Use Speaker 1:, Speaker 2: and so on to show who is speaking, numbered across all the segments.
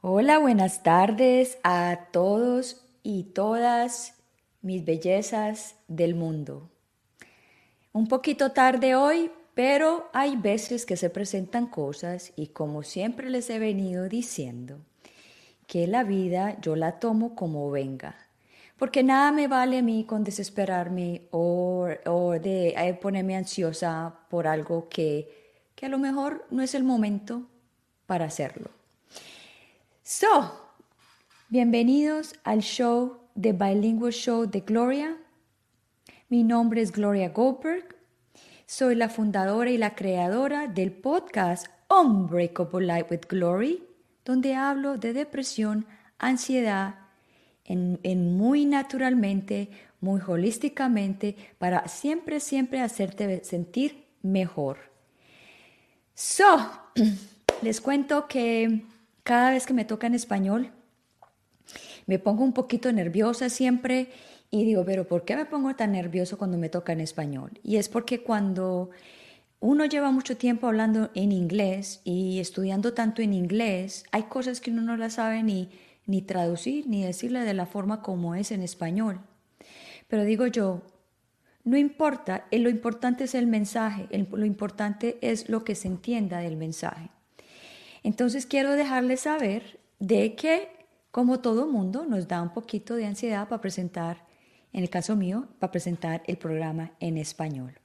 Speaker 1: Hola, buenas tardes a todos y todas mis bellezas del mundo. Un poquito tarde hoy, pero hay veces que se presentan cosas y como siempre les he venido diciendo, que la vida yo la tomo como venga. Porque nada me vale a mí con desesperarme o, de eh, ponerme ansiosa por algo que, que a lo mejor no es el momento para hacerlo. So, bienvenidos al show de Bilingual Show de Gloria. Mi nombre es Gloria Goldberg. Soy la fundadora y la creadora del podcast Unbreakable Life with Glory, donde hablo de depresión, ansiedad, en, muy naturalmente, muy holísticamente, para siempre, siempre hacerte sentir mejor. So, les cuento que cada vez que me toca en español, me pongo un poquito nerviosa siempre y digo, pero ¿por qué me pongo tan nervioso cuando me toca en español? Y es porque cuando uno lleva mucho tiempo hablando en inglés y estudiando tanto en inglés, hay cosas que uno no las sabe ni, ni traducir ni decirle de la forma como es en español. Pero digo yo, no importa, eh, lo importante es el mensaje, lo importante es lo que se entienda del mensaje. Entonces quiero dejarles saber de que, como todo mundo, nos da un poquito de ansiedad para presentar, en el caso mío, para presentar el programa en español.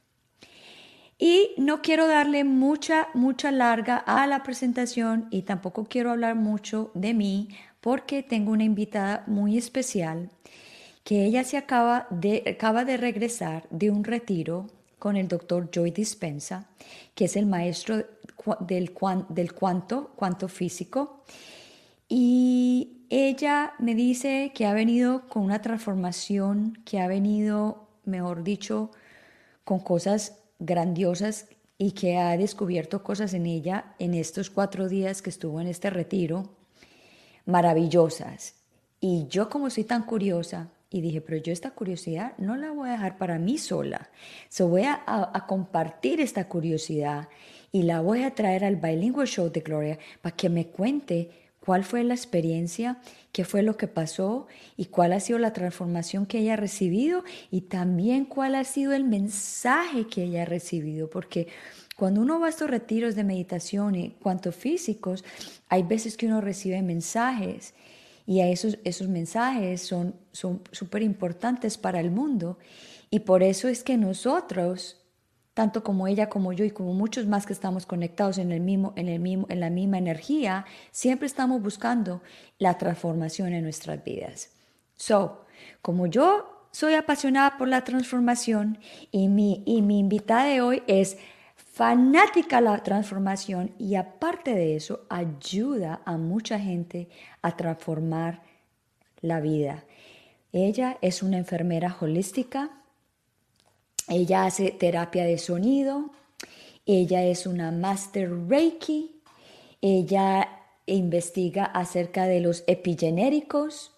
Speaker 1: Y no quiero darle mucha, mucha larga a la presentación y tampoco quiero hablar mucho de mí porque tengo una invitada muy especial que ella se acaba de, acaba de regresar de un retiro con el doctor Joy Dispensa, que es el maestro del, del cuanto, cuanto físico. Y ella me dice que ha venido con una transformación, que ha venido, mejor dicho, con cosas grandiosas y que ha descubierto cosas en ella en estos cuatro días que estuvo en este retiro, maravillosas. Y yo como soy tan curiosa, y dije, pero yo esta curiosidad no la voy a dejar para mí sola. So voy a, a, compartir esta curiosidad y la voy a traer al Bilingual Show de Gloria para que me cuente cuál fue la experiencia, qué fue lo que pasó y cuál ha sido la transformación que ella ha recibido y también cuál ha sido el mensaje que ella ha recibido. Porque cuando uno va a estos retiros de meditación y cuanto físicos, hay veces que uno recibe mensajes y a esos, esos mensajes son súper importantes para el mundo. Y por eso es que nosotros, tanto como ella como yo y como muchos más que estamos conectados en, el mismo, en, el mismo, en la misma energía, siempre estamos buscando la transformación en nuestras vidas. So, como yo soy apasionada por la transformación y mi, y mi invitada de hoy es fanática la transformación y aparte de eso ayuda a mucha gente a transformar la vida. Ella es una enfermera holística, ella hace terapia de sonido, ella es una master Reiki, ella investiga acerca de los epigenéricos,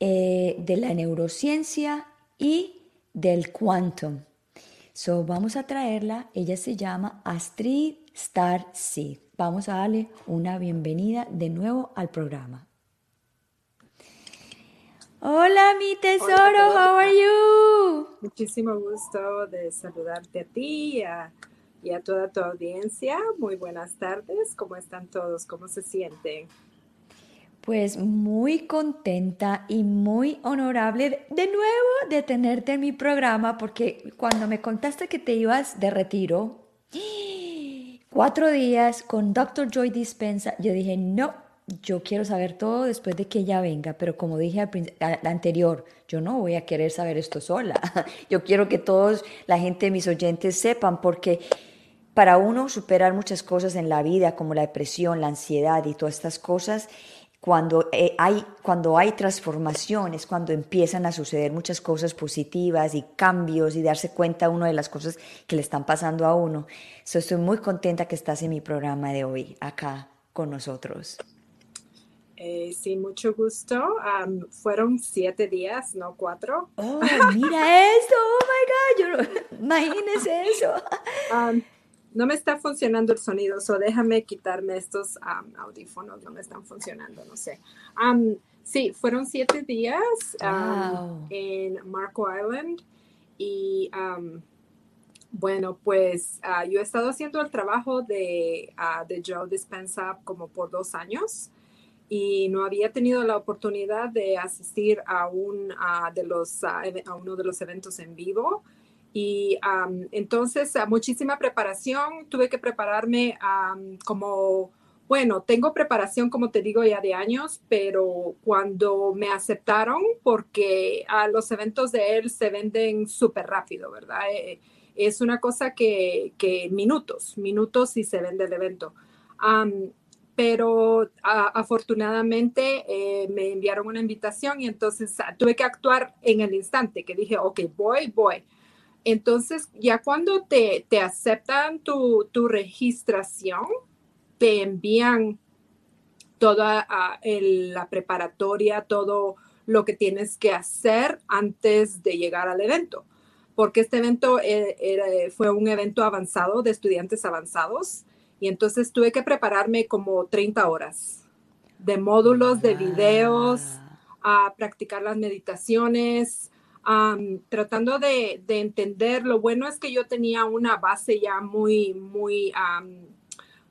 Speaker 1: eh, de la neurociencia y del quantum. So, vamos a traerla. Ella se llama Astrid Star Seed. Vamos a darle una bienvenida de nuevo al programa. Hola, mi tesoro, how are you?
Speaker 2: Muchísimo gusto de saludarte a ti y a, y a toda tu audiencia. Muy buenas tardes. ¿Cómo están todos? ¿Cómo se sienten?
Speaker 1: Pues muy contenta y muy honorable de nuevo de tenerte en mi programa porque cuando me contaste que te ibas de retiro, cuatro días con Dr. Joy Dispensa, yo dije, no, yo quiero saber todo después de que ella venga, pero como dije al, anterior, yo no voy a querer saber esto sola. Yo quiero que todos, la gente, mis oyentes sepan porque para uno superar muchas cosas en la vida como la depresión, la ansiedad y todas estas cosas, cuando, eh, hay, cuando hay transformaciones, cuando empiezan a suceder muchas cosas positivas y cambios y darse cuenta uno de las cosas que le están pasando a uno. estoy muy contenta que estás en mi programa de hoy, acá con nosotros.
Speaker 2: Eh, sí, mucho gusto. fueron siete días, no cuatro.
Speaker 1: Oh, mira esto, oh my God, yo, imagínese eso.
Speaker 2: no me está funcionando el sonido, so déjame quitarme estos audífonos, no me están funcionando, no sé. sí, fueron siete días en Marco Island y bueno, pues ah, yo he estado haciendo el trabajo de, uh, de Joe Dispensa como por dos años y no había tenido la oportunidad de asistir a, un, de los, a uno de los eventos en vivo. Y entonces, muchísima preparación, tuve que prepararme como, bueno, tengo preparación, como te digo, ya de años, pero cuando me aceptaron, porque a los eventos de él se venden súper rápido, ¿verdad? Eh, es una cosa que, que minutos, minutos y se vende el evento. pero afortunadamente eh, me enviaron una invitación y entonces ah, tuve que actuar en el instante que dije, ok, voy, voy. Entonces, ya cuando te, te aceptan tu, tu, registración, te envían toda ah, la preparatoria, todo lo que tienes que hacer antes de llegar al evento. Porque este evento eh, fue un evento avanzado de estudiantes avanzados y entonces tuve que prepararme como 30 horas de módulos, de videos, a practicar las meditaciones, tratando de, entender. Lo bueno es que yo tenía una base ya muy, muy,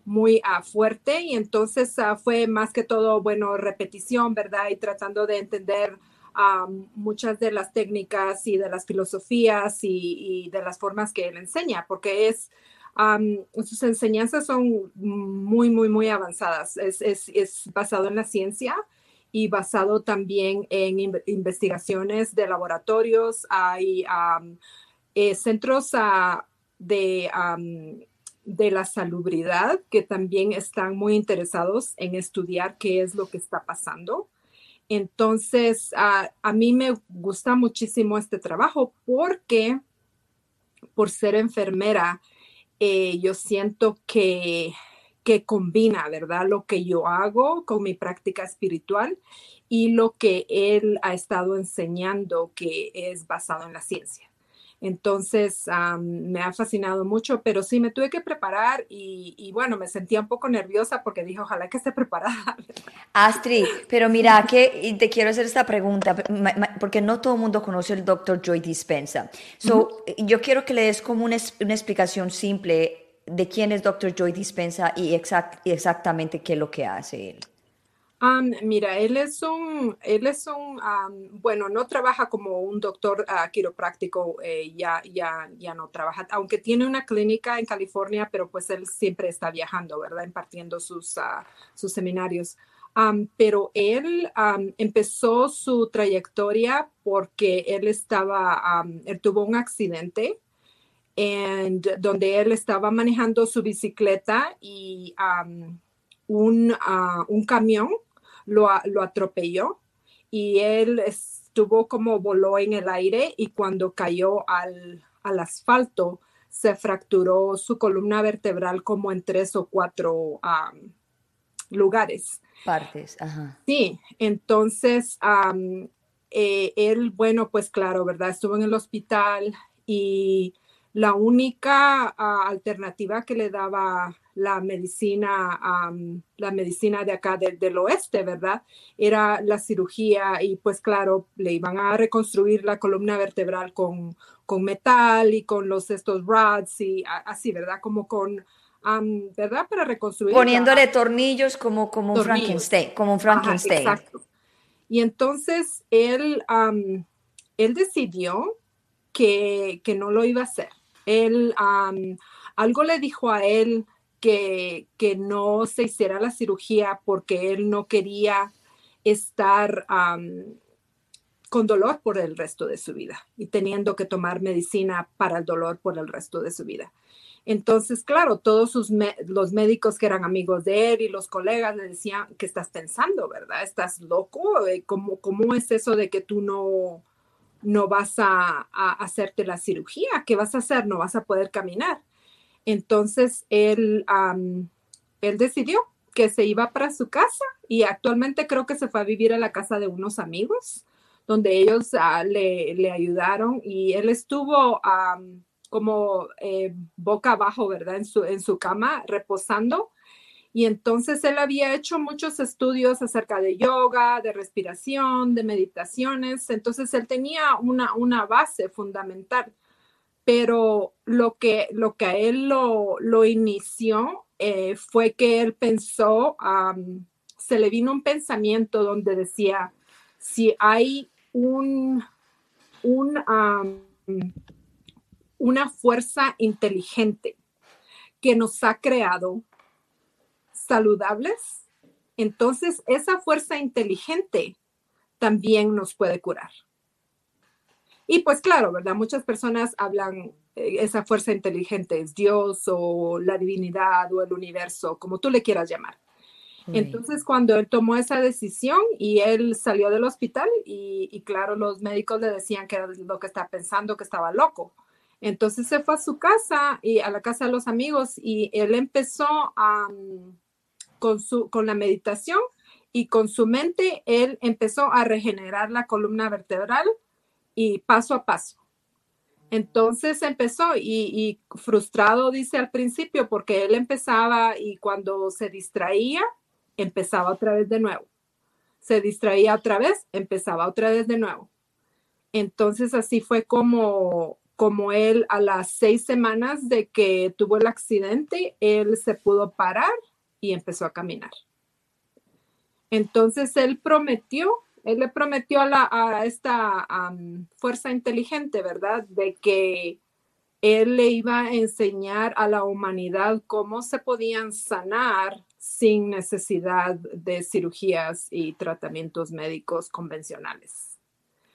Speaker 2: muy ah, fuerte y entonces ah, fue más que todo, bueno, repetición, ¿verdad? Y tratando de entender muchas de las técnicas y de las filosofías y, de las formas que él enseña, porque es, sus enseñanzas son muy, muy, muy avanzadas. Es, es, basado en la ciencia y basado también en investigaciones de laboratorios. Hay eh, centros ah, de, de la salubridad que también están muy interesados en estudiar qué es lo que está pasando entonces, a, mí me gusta muchísimo este trabajo porque por ser enfermera, eh, yo siento que, que combina, ¿verdad? Lo que yo hago con mi práctica espiritual y lo que él ha estado enseñando que es basado en la ciencia. Entonces, me ha fascinado mucho, pero sí me tuve que preparar y, bueno, me sentía un poco nerviosa porque dije, ojalá que esté preparada.
Speaker 1: Astrid, pero mira que te quiero hacer esta pregunta, porque no todo el mundo conoce el doctor Joy Dispensa. So, Yo quiero que le des como una, una, explicación simple de quién es doctor Joy Dispensa y exactamente qué es lo que hace él
Speaker 2: mira, él es un, él es un, bueno, no trabaja como un doctor uh, quiropráctico, eh, ya, ya, ya no trabaja, aunque tiene una clínica en California, pero pues él siempre está viajando, ¿verdad? Impartiendo sus, ah, sus seminarios. pero él empezó su trayectoria porque él estaba, él tuvo un accidente en donde él estaba manejando su bicicleta y un, ah, un camión lo, atropelló y él estuvo como voló en el aire y cuando cayó al, asfalto se fracturó su columna vertebral como en tres o cuatro lugares.
Speaker 1: Partes, ajá.
Speaker 2: Sí, entonces eh, él, bueno, pues claro, ¿verdad? Estuvo en el hospital y la única ah, alternativa que le daba la medicina, la medicina de acá del oeste, ¿verdad? Era la cirugía y pues claro, le iban a reconstruir la columna vertebral con, con metal y con los estos rods y así, ¿verdad? Como con, ¿verdad? Para reconstruir.
Speaker 1: Poniéndole tornillos como, como un Frankenstein, como un Frankenstein. exacto.
Speaker 2: Y entonces él, él decidió que, que, no lo iba a hacer. Él, algo le dijo a él que, no se hiciera la cirugía porque él no quería estar con dolor por el resto de su vida y teniendo que tomar medicina para el dolor por el resto de su vida. Entonces, claro, todos sus los médicos que eran amigos de él y los colegas le decían, ¿qué estás pensando, verdad? ¿Estás loco? Eh, ¿Cómo, cómo es eso de que tú no, no vas a, a, hacerte la cirugía? ¿Qué vas a hacer? No vas a poder caminar. Entonces él, él decidió que se iba para su casa y actualmente creo que se fue a vivir a la casa de unos amigos donde ellos ah, le, ayudaron y él estuvo como eh, boca abajo, ¿verdad? En su, en su cama, reposando. Y entonces él había hecho muchos estudios acerca de yoga, de respiración, de meditaciones. Entonces él tenía una, una base fundamental. Pero lo que, lo que a él lo, lo inició eh, fue que él pensó, se le vino un pensamiento donde decía, si hay un, una fuerza inteligente que nos ha creado saludables, entonces esa fuerza inteligente también nos puede curar. Y pues claro, ¿verdad? Muchas personas hablan, eh, esa fuerza inteligente es Dios o la divinidad o el universo, como tú le quieras llamar. Entonces, cuando él tomó esa decisión y él salió del hospital y, claro, los médicos le decían que era lo que estaba pensando, que estaba loco. Entonces se fue a su casa y a la casa de los amigos y él empezó a, con, su, con la meditación y con su mente, él empezó a regenerar la columna vertebral y paso a paso. Entonces empezó y, frustrado, dice al principio, porque él empezaba y cuando se distraía, empezaba otra vez de nuevo. Se distraía otra vez, empezaba otra vez de nuevo. Entonces así fue como, como él a las seis semanas de que tuvo el accidente, él se pudo parar y empezó a caminar. Entonces él prometió, él le prometió a, la, a esta fuerza inteligente, ¿verdad? De que él le iba a enseñar a la humanidad cómo se podían sanar sin necesidad de cirugías y tratamientos médicos convencionales.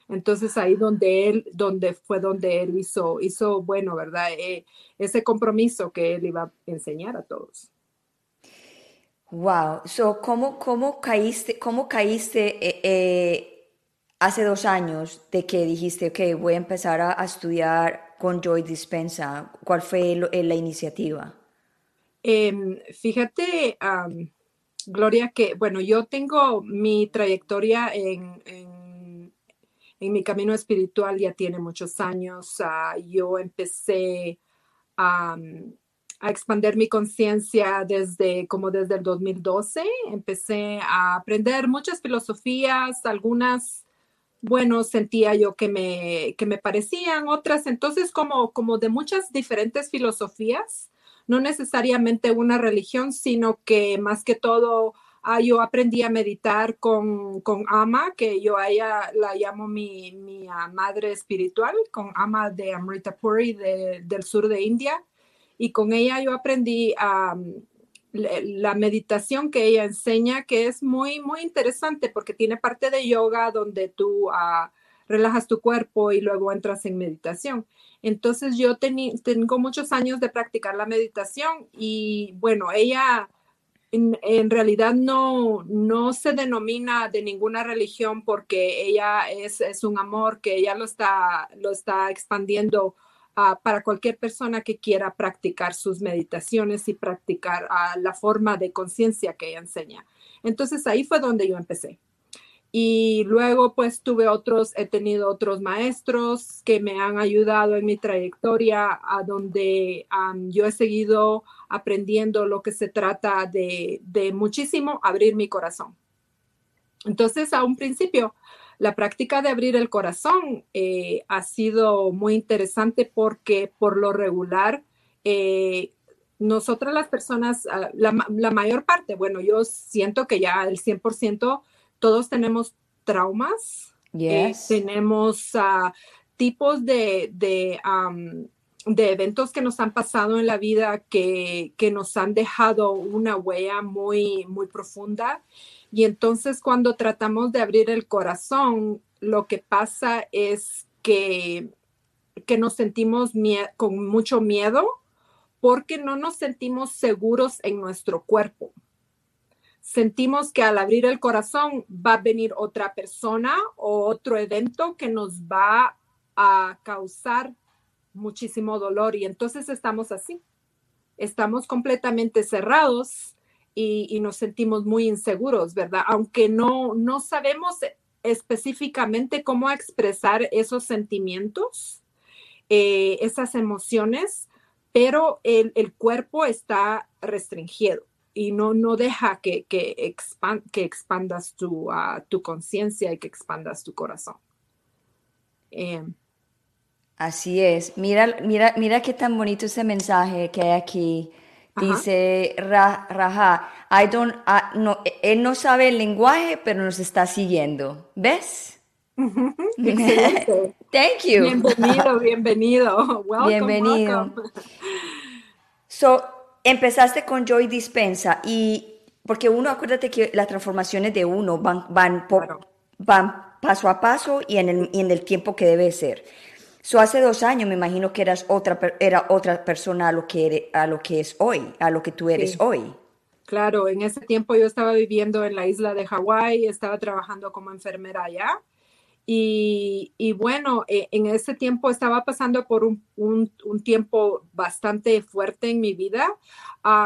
Speaker 2: Entonces ahí donde él, donde fue donde él hizo, hizo bueno, ¿verdad? Eh, ese compromiso que él iba a enseñar a todos.
Speaker 1: Wow, so, ¿cómo, cómo caíste, cómo caíste eh, eh, hace dos años de que dijiste, ok, voy a empezar a, estudiar con Joy Dispensa? ¿Cuál fue la iniciativa?
Speaker 2: Em, fíjate, Gloria, que bueno, yo tengo mi trayectoria en, en, mi camino espiritual ya tiene muchos años. Ah, yo empecé a, a expandir mi conciencia desde como desde el 2012. Empecé a aprender muchas filosofías, algunas bueno, sentía yo que me, que me parecían, otras entonces como, como de muchas diferentes filosofías no necesariamente una religión, sino que más que todo ah, yo aprendí a meditar con, con Ama, que yo a la llamo mi, mi ah, madre espiritual, con Ama de Amrita Puri del sur de India. Y con ella yo aprendí a la meditación que ella enseña, que es muy, muy interesante porque tiene parte de yoga donde tú ah, relajas tu cuerpo y luego entras en meditación. Entonces yo tengo muchos años de practicar la meditación y bueno, ella en, realidad no, no se denomina de ninguna religión porque ella es, un amor que ella lo está, lo está expandiendo para cualquier persona que quiera practicar sus meditaciones y practicar la forma de conciencia que ella enseña. Entonces ahí fue donde yo empecé. Y luego pues tuve otros, he tenido otros maestros que me han ayudado en mi trayectoria a donde yo he seguido aprendiendo lo que se trata de, de muchísimo abrir mi corazón. Entonces, a un principio, la práctica de abrir el corazón eh, ha sido muy interesante porque por lo regular, eh, nosotras las personas, ah, la, la, mayor parte, bueno, yo siento que ya el 100% todos tenemos traumas, eh, tenemos ah, tipos de, de, eventos que nos han pasado en la vida que, nos han dejado una huella muy, muy profunda. Y entonces cuando tratamos de abrir el corazón, lo que pasa es que, que nos sentimos con mucho miedo porque no nos sentimos seguros en nuestro cuerpo sentimos que al abrir el corazón va a venir otra persona o otro evento que nos va a causar muchísimo dolor y entonces estamos así. Estamos completamente cerrados y, nos sentimos muy inseguros, ¿verdad? Aunque no, no sabemos específicamente cómo expresar esos sentimientos, eh, esas emociones, pero el, cuerpo está restringido y no, no deja que, que, que expandas tu, ah, tu conciencia y que expandas tu corazón.
Speaker 1: Em, Así es. Mira, mira, mira qué tan bonito ese mensaje que hay aquí. Dice Raja, I don't, no, él no sabe el lenguaje, pero nos está siguiendo. ¿Ves?
Speaker 2: Thank you. Bienvenido, bienvenido. bienvenido.
Speaker 1: So, empezaste con Joy Dispensa y porque uno, acuérdate que las transformaciones de uno van, van, van paso a paso y en el, y en el tiempo que debe ser. So, hace dos años me imagino que eras otra, era otra persona a lo, que a lo que es hoy, a lo que tú eres hoy.
Speaker 2: Claro, en ese tiempo yo estaba viviendo en la isla de Hawái, estaba trabajando como enfermera allá. Y, y bueno, e, en ese tiempo estaba pasando por un, un, un tiempo bastante fuerte en mi vida,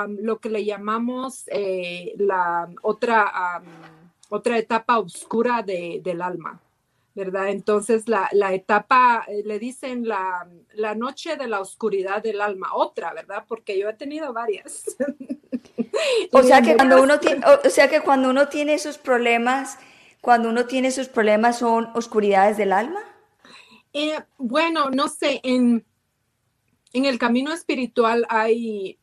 Speaker 2: lo que le llamamos eh, la otra, otra etapa oscura de, del alma. ¿Verdad? Entonces la, etapa, eh, le dicen la, noche de la oscuridad del alma, otra, ¿verdad? Porque yo he tenido varias.
Speaker 1: o, sea que cuando uno tiene, o sea que cuando uno tiene esos problemas, cuando uno tiene esos problemas son oscuridades del alma.
Speaker 2: Eh, bueno, no sé, en, en el camino espiritual hay,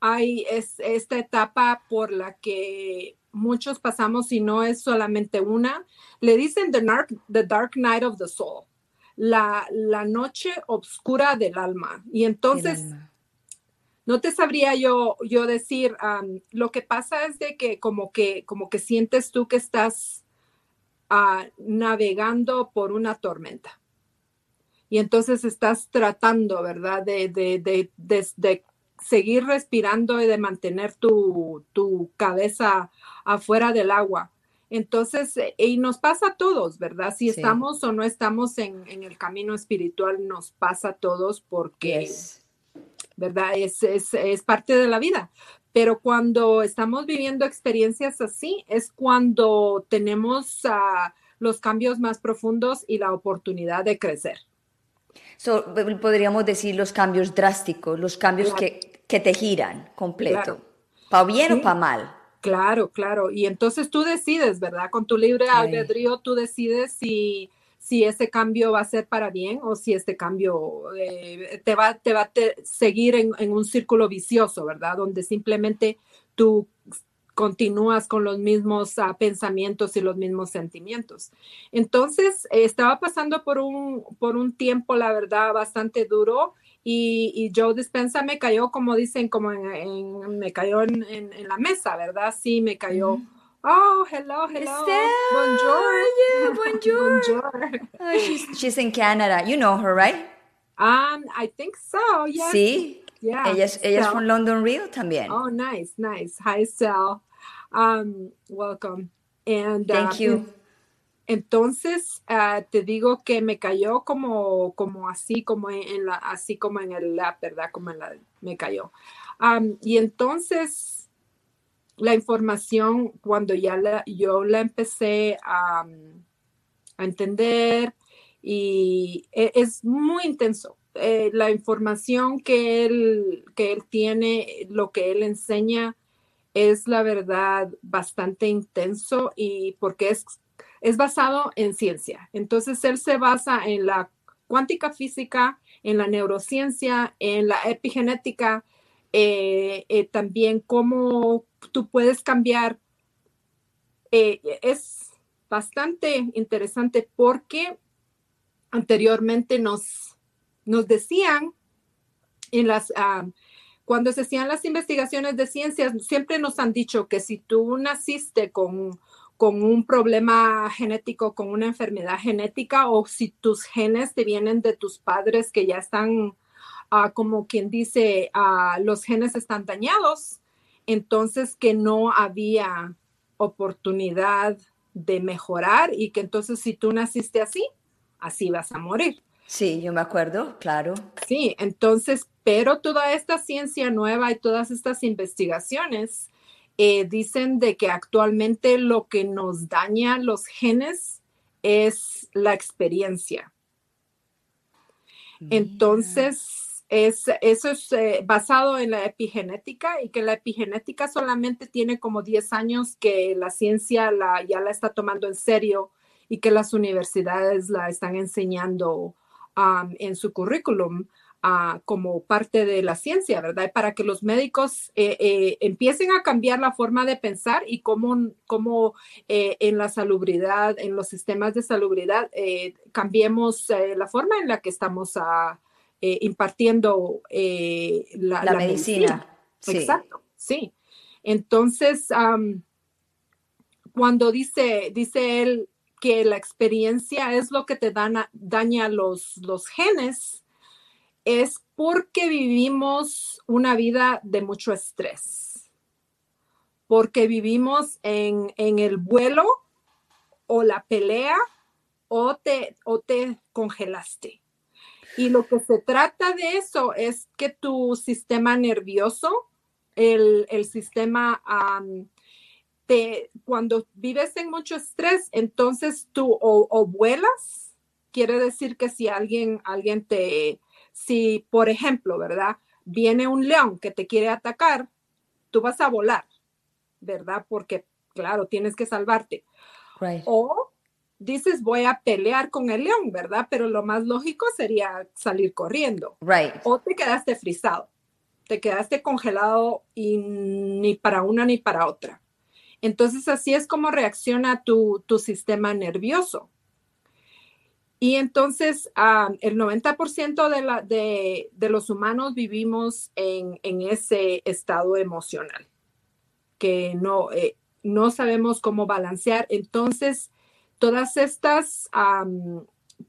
Speaker 2: hay esta etapa por la que muchos pasamos y no es solamente una. Le dicen the dark, the dark night of the soul, la, la noche oscura del alma. Y entonces, no te sabría yo, yo decir, lo que pasa es de que como que, como que sientes tú que estás ah, navegando por una tormenta. Y entonces estás tratando, ¿verdad? De, de, de, de, seguir respirando y de mantener tu, tu cabeza afuera del agua. Entonces, eh, y nos pasa a todos, ¿verdad? Si estamos o no estamos en, el camino espiritual, nos pasa a todos porque, ¿verdad? Es, es, parte de la vida. Pero cuando estamos viviendo experiencias así, es cuando tenemos ah, los cambios más profundos y la oportunidad de crecer.
Speaker 1: podríamos decir los cambios drásticos, los cambios que, que, te giran completo. ¿Para bien o para mal?
Speaker 2: Claro, claro. Y entonces tú decides, ¿verdad? Con tu libre albedrío, tú decides si, si ese cambio va a ser para bien o si este cambio eh, te va, te va a seguir en, un círculo vicioso, ¿verdad? Donde simplemente tú continúas con los mismos ah, pensamientos y los mismos sentimientos. Entonces, estaba pasando por un, por un tiempo, la verdad, bastante duro y, y Joe Dispensa me cayó, como dicen, como en, me cayó en, en, la mesa, ¿verdad? Sí, me cayó. Oh, hello, hello.
Speaker 1: Bonjour. Yeah, bonjour. bonjour. Oh, she's, she's in Canada. You know her, right?
Speaker 2: Um, I think so, yeah.
Speaker 1: Sí. Yeah. Ella es, ella es from London Rio también.
Speaker 2: Oh, nice, nice. Hi, Sal. Um, welcome. And
Speaker 1: Thank uh, you.
Speaker 2: Entonces, ah, te digo que me cayó como, como así, como en, la, así como en el lap, ¿verdad? Como en la, me cayó. y entonces, la información, cuando ya la, yo la empecé a, entender, y e, es muy intenso. Eh, la información que él, que él tiene, lo que él enseña, es la verdad bastante intenso y porque es es basado en ciencia. Entonces, él se basa en la cuántica física, en la neurociencia, en la epigenética, eh, eh, también cómo tú puedes cambiar. Eh, es bastante interesante porque anteriormente nos, nos decían en las... Ah, cuando se hacían las investigaciones de ciencias, siempre nos han dicho que si tú naciste con con un problema genético, con una enfermedad genética, o si tus genes te vienen de tus padres que ya están, ah, como quien dice, ah, los genes están dañados, entonces que no había oportunidad de mejorar y que entonces si tú naciste así, así vas a morir.
Speaker 1: Sí, yo me acuerdo, claro.
Speaker 2: Sí, entonces, pero toda esta ciencia nueva y todas estas investigaciones eh, dicen de que actualmente lo que nos daña los genes es la experiencia. Entonces, es, eso es eh, basado en la epigenética y que la epigenética solamente tiene como 10 años que la ciencia la, ya la está tomando en serio y que las universidades la están enseñando um, en su currículum como parte de la ciencia, ¿verdad? Para que los médicos eh, eh, empiecen a cambiar la forma de pensar y cómo, cómo eh, en la salubridad, en los sistemas de salubridad, cambiemos la forma en la que estamos ah, impartiendo la, medicina. Exacto, sí. Entonces, cuando dice, dice él que la experiencia es lo que te daña los, los genes, es porque vivimos una vida de mucho estrés, porque vivimos en, el vuelo o la pelea o te, o te congelaste. Y lo que se trata de eso es que tu sistema nervioso, el, sistema, te, cuando vives en mucho estrés, entonces tú o, o, vuelas, quiere decir que si alguien, alguien te, si, por ejemplo, ¿verdad? Viene un león que te quiere atacar, tú vas a volar, ¿verdad? Porque, claro, tienes que salvarte. O dices, voy a pelear con el león, ¿verdad? Pero lo más lógico sería salir corriendo.
Speaker 1: Right.
Speaker 2: O te quedaste frisado, te quedaste congelado y ni para una ni para otra. Entonces, así es como reacciona tu, tu sistema nervioso. Y entonces el 90% de, la, de, los humanos vivimos en, ese estado emocional, que no, eh, no sabemos cómo balancear. Entonces, todas estas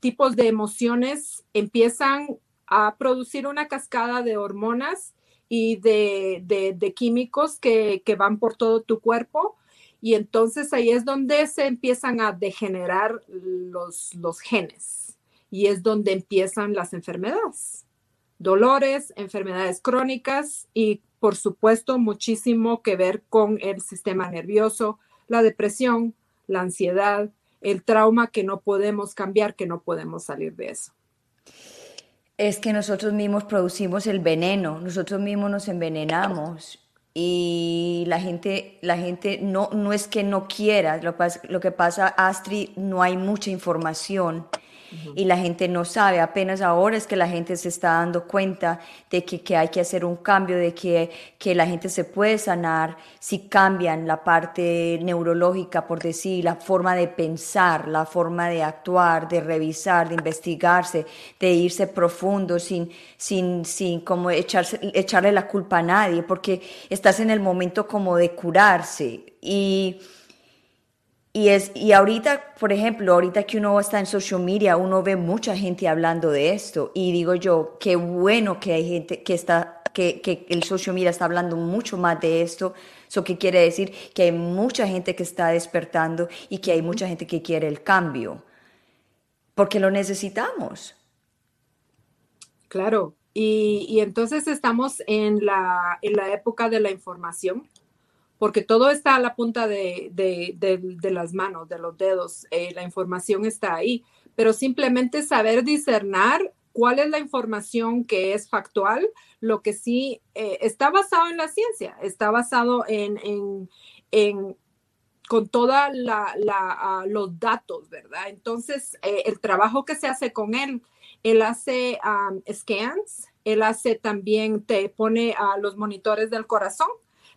Speaker 2: tipos de emociones empiezan a producir una cascada de hormonas y de, químicos que, van por todo tu cuerpo y entonces ahí es donde se empiezan a degenerar los, genes y es donde empiezan las enfermedades, dolores, enfermedades crónicas y por supuesto muchísimo que ver con el sistema nervioso, la depresión, la ansiedad, el trauma que no podemos cambiar, que no podemos salir de eso.
Speaker 1: Es que nosotros mismos producimos el veneno, nosotros mismos nos envenenamos y la gente, la gente no, no es que no quiera, lo, lo que pasa, Astrid, no hay mucha información y la gente no sabe. Apenas ahora es que la gente se está dando cuenta de que, que hay que hacer un cambio, de que, que, la gente se puede sanar si cambian la parte neurológica, por decir, la forma de pensar, la forma de actuar, de revisar, de investigarse, de irse profundo sin, sin, sin como echarse, echarle la culpa a nadie, porque estás en el momento como de curarse. Y y, es, y ahorita, por ejemplo, ahorita que uno está en social media, uno ve mucha gente hablando de esto. Y digo yo, qué bueno que hay gente que está, que, que el social media está hablando mucho más de esto. Eso que quiere decir que hay mucha gente que está despertando y que hay mucha gente que quiere el cambio. Porque lo necesitamos.
Speaker 2: Claro. Y, y entonces estamos en la, en la época de la información porque todo está a la punta de, las manos, de los dedos, eh, la información está ahí, pero simplemente saber discernar cuál es la información que es factual, lo que sí eh, está basado en la ciencia, está basado en, con todos ah, los datos, ¿verdad? Entonces, eh, el trabajo que se hace con él, él hace scans, él hace también, te pone a los monitores del corazón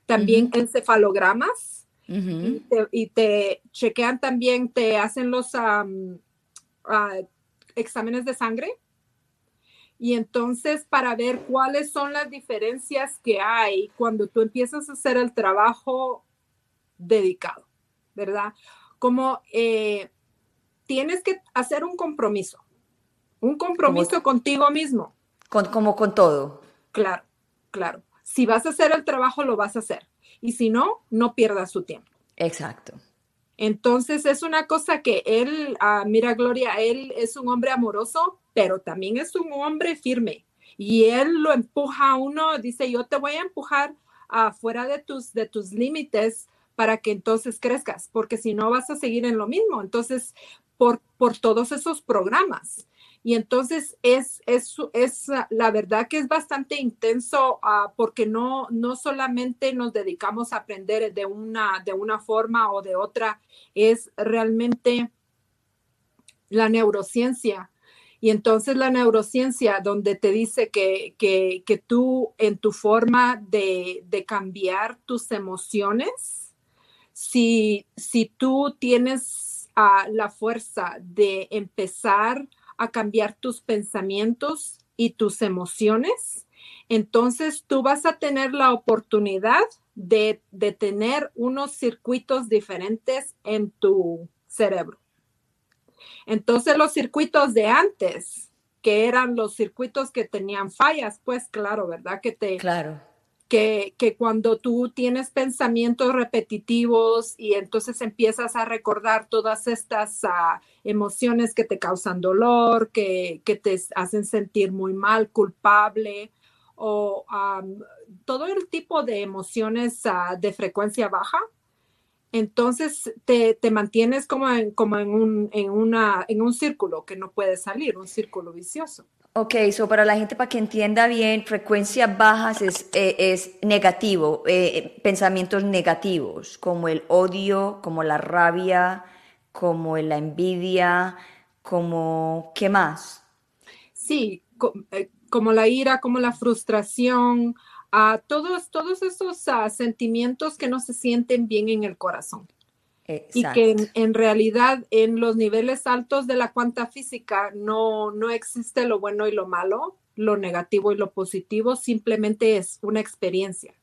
Speaker 2: también encefalogramas y, te, chequean también, te hacen los ah, exámenes de sangre. Y entonces para ver cuáles son las diferencias que hay cuando tú empiezas a hacer el trabajo dedicado, ¿verdad? Como eh, tienes que hacer un compromiso, un compromiso contigo mismo.
Speaker 1: Con, como con todo.
Speaker 2: Claro, claro. Si vas a hacer el trabajo, lo vas a hacer. Y si no, no pierdas su tiempo.
Speaker 1: Exacto.
Speaker 2: Entonces es una cosa que él, ah, mira Gloria, él es un hombre amoroso, pero también es un hombre firme. Y él lo empuja a uno, dice, yo te voy a empujar afuera de tus, de tus límites para que entonces crezcas, porque si no vas a seguir en lo mismo. Entonces, por, por todos esos programas. Y entonces es, es, es la verdad que es bastante intenso uh, porque no, no solamente nos dedicamos a aprender de una, de una forma o de otra, es realmente la neurociencia. Y entonces la neurociencia, donde te dice que, que, que tú en tu forma de, de cambiar tus emociones, si, si tú tienes uh, la fuerza de empezar a cambiar tus pensamientos y tus emociones, entonces tú vas a tener la oportunidad de, de tener unos circuitos diferentes en tu cerebro. Entonces los circuitos de antes, que eran los circuitos que tenían fallas, pues claro, ¿verdad? Que te,
Speaker 1: claro
Speaker 2: que, cuando tú tienes pensamientos repetitivos y entonces empiezas a recordar todas estas ah, emociones que te causan dolor, que, te hacen sentir muy mal, culpable o todo el tipo de emociones ah, de frecuencia baja, entonces te, mantienes como, como en, un, en, una, en un círculo que no puede salir, un círculo vicioso.
Speaker 1: Ok, so para la gente, para que entienda bien, frecuencias bajas es, eh, es negativo, eh, pensamientos negativos, como el odio, como la rabia, como la envidia, como, ¿qué más?
Speaker 2: Sí, eh, como la ira, como la frustración, a todos, todos esos ah, sentimientos que no se sienten bien en el corazón. Y que en, realidad en los niveles altos de la cuanta física no, no existe lo bueno y lo malo, lo negativo y lo positivo, simplemente es una experiencia.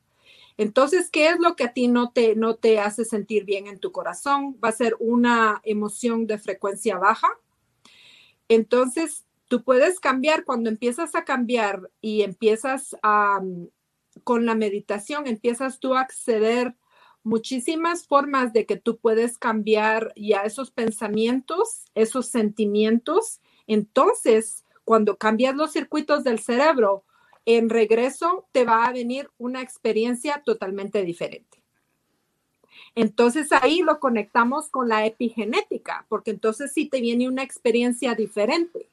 Speaker 2: Entonces, ¿qué es lo que a ti no te, no te hace sentir bien en tu corazón? Va a ser una emoción de frecuencia baja. Entonces, tú puedes cambiar cuando empiezas a cambiar y empiezas a, con la meditación, empiezas tú a acceder muchísimas formas de que tú puedes cambiar ya esos pensamientos, esos sentimientos. Entonces, cuando cambias los circuitos del cerebro, en regreso te va a venir una experiencia totalmente diferente. Entonces ahí lo conectamos con la epigenética, porque entonces sí te viene una experiencia diferente.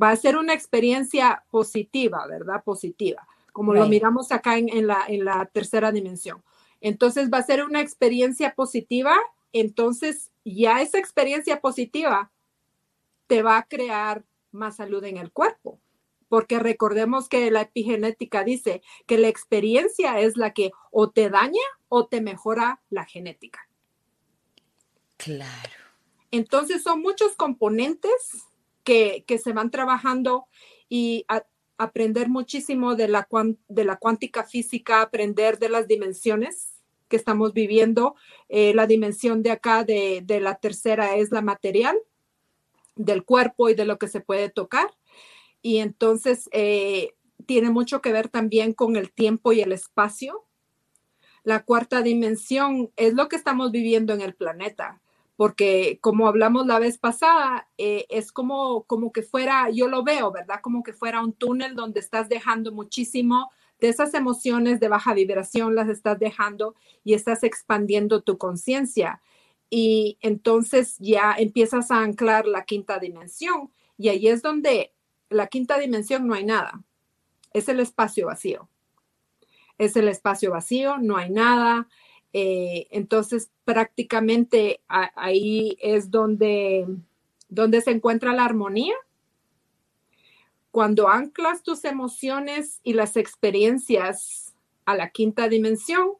Speaker 2: Va a ser una experiencia positiva, ¿verdad? Positiva, como lo miramos acá en, la, en la tercera dimensión. Entonces va a ser una experiencia positiva. Entonces ya esa experiencia positiva te va a crear más salud en el cuerpo. Porque recordemos que la epigenética dice que la experiencia es la que o te daña o te mejora la genética.
Speaker 1: Claro.
Speaker 2: Entonces son muchos componentes que, se van trabajando y aprender muchísimo de la, de la cuántica física, aprender de las dimensiones estamos viviendo. Eh, la dimensión de acá de, de, la tercera es la material del cuerpo y de lo que se puede tocar. Y entonces eh, tiene mucho que ver también con el tiempo y el espacio. La cuarta dimensión es lo que estamos viviendo en el planeta, porque como hablamos la vez pasada, eh, es como, como que fuera, yo lo veo, ¿verdad? Como que fuera un túnel donde estás dejando muchísimo de esas emociones de baja vibración las estás dejando y estás expandiendo tu conciencia. Y entonces ya empiezas a anclar la quinta dimensión y ahí es donde la quinta dimensión no hay nada. Es el espacio vacío. Es el espacio vacío, no hay nada. Eh, entonces prácticamente ahí es donde, donde se encuentra la armonía cuando anclas tus emociones y las experiencias a la quinta dimensión,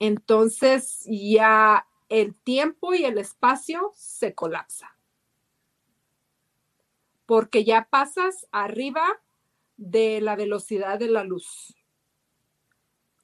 Speaker 2: entonces ya el tiempo y el espacio se colapsa. Porque ya pasas arriba de la velocidad de la luz.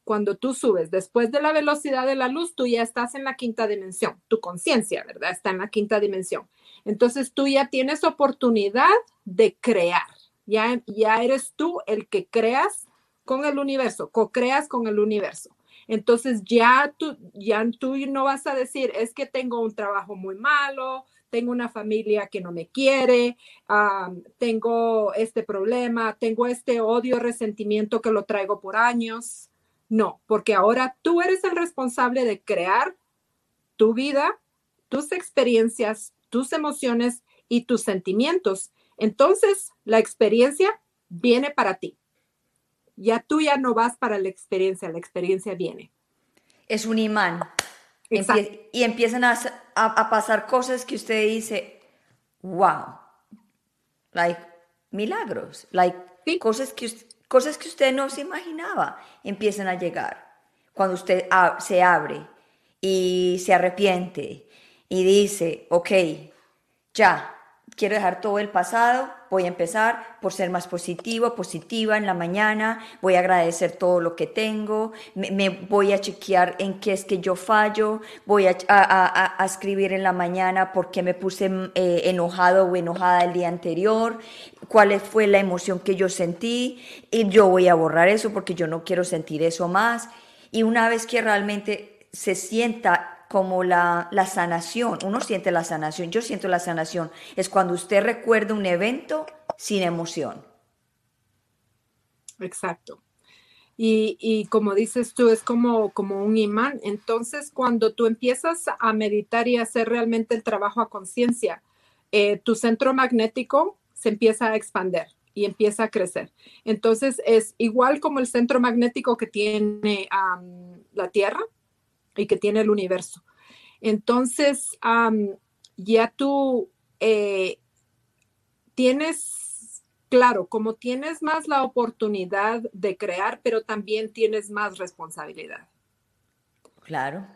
Speaker 2: Cuando tú subes después de la velocidad de la luz, tú ya estás en la quinta dimensión. Tu conciencia, ¿verdad? Está en la quinta dimensión. Entonces tú ya tienes oportunidad de crear ya, ya eres tú el que creas con el universo, co-creas con el universo. Entonces ya tú, ya tú no vas a decir, es que tengo un trabajo muy malo, tengo una familia que no me quiere, tengo este problema, tengo este odio, resentimiento que lo traigo por años. No, porque ahora tú eres el responsable de crear tu vida, tus experiencias, tus emociones y tus sentimientos. Entonces, la experiencia viene para ti. Ya tú ya no vas para la experiencia, la experiencia viene.
Speaker 1: Es un imán. y empiezan a, pasar cosas que usted dice, wow, like milagros, like cosas, que, cosas que usted no se imaginaba, empiezan a llegar. Cuando usted se abre y se arrepiente y dice, ok, ya, quiero dejar todo el pasado, voy a empezar por ser más positivo, positiva en la mañana, voy a agradecer todo lo que tengo, me, voy a chequear en qué es que yo fallo, voy a, escribir en la mañana por qué me puse eh, enojado o enojada el día anterior, cuál fue la emoción que yo sentí y yo voy a borrar eso porque yo no quiero sentir eso más. Y una vez que realmente se sienta como la, sanación. Uno siente la sanación, yo siento la sanación. Es cuando usted recuerda un evento sin emoción.
Speaker 2: Exacto. Y, como dices tú, es como, como un imán. Entonces, cuando tú empiezas a meditar y hacer realmente el trabajo a conciencia, eh, tu centro magnético se empieza a expander y empieza a crecer. Entonces, es igual como el centro magnético que tiene la Tierra, y que tiene el universo. Entonces, ya tú eh, tienes, claro, como tienes más la oportunidad de crear, pero también tienes más responsabilidad.
Speaker 1: Claro.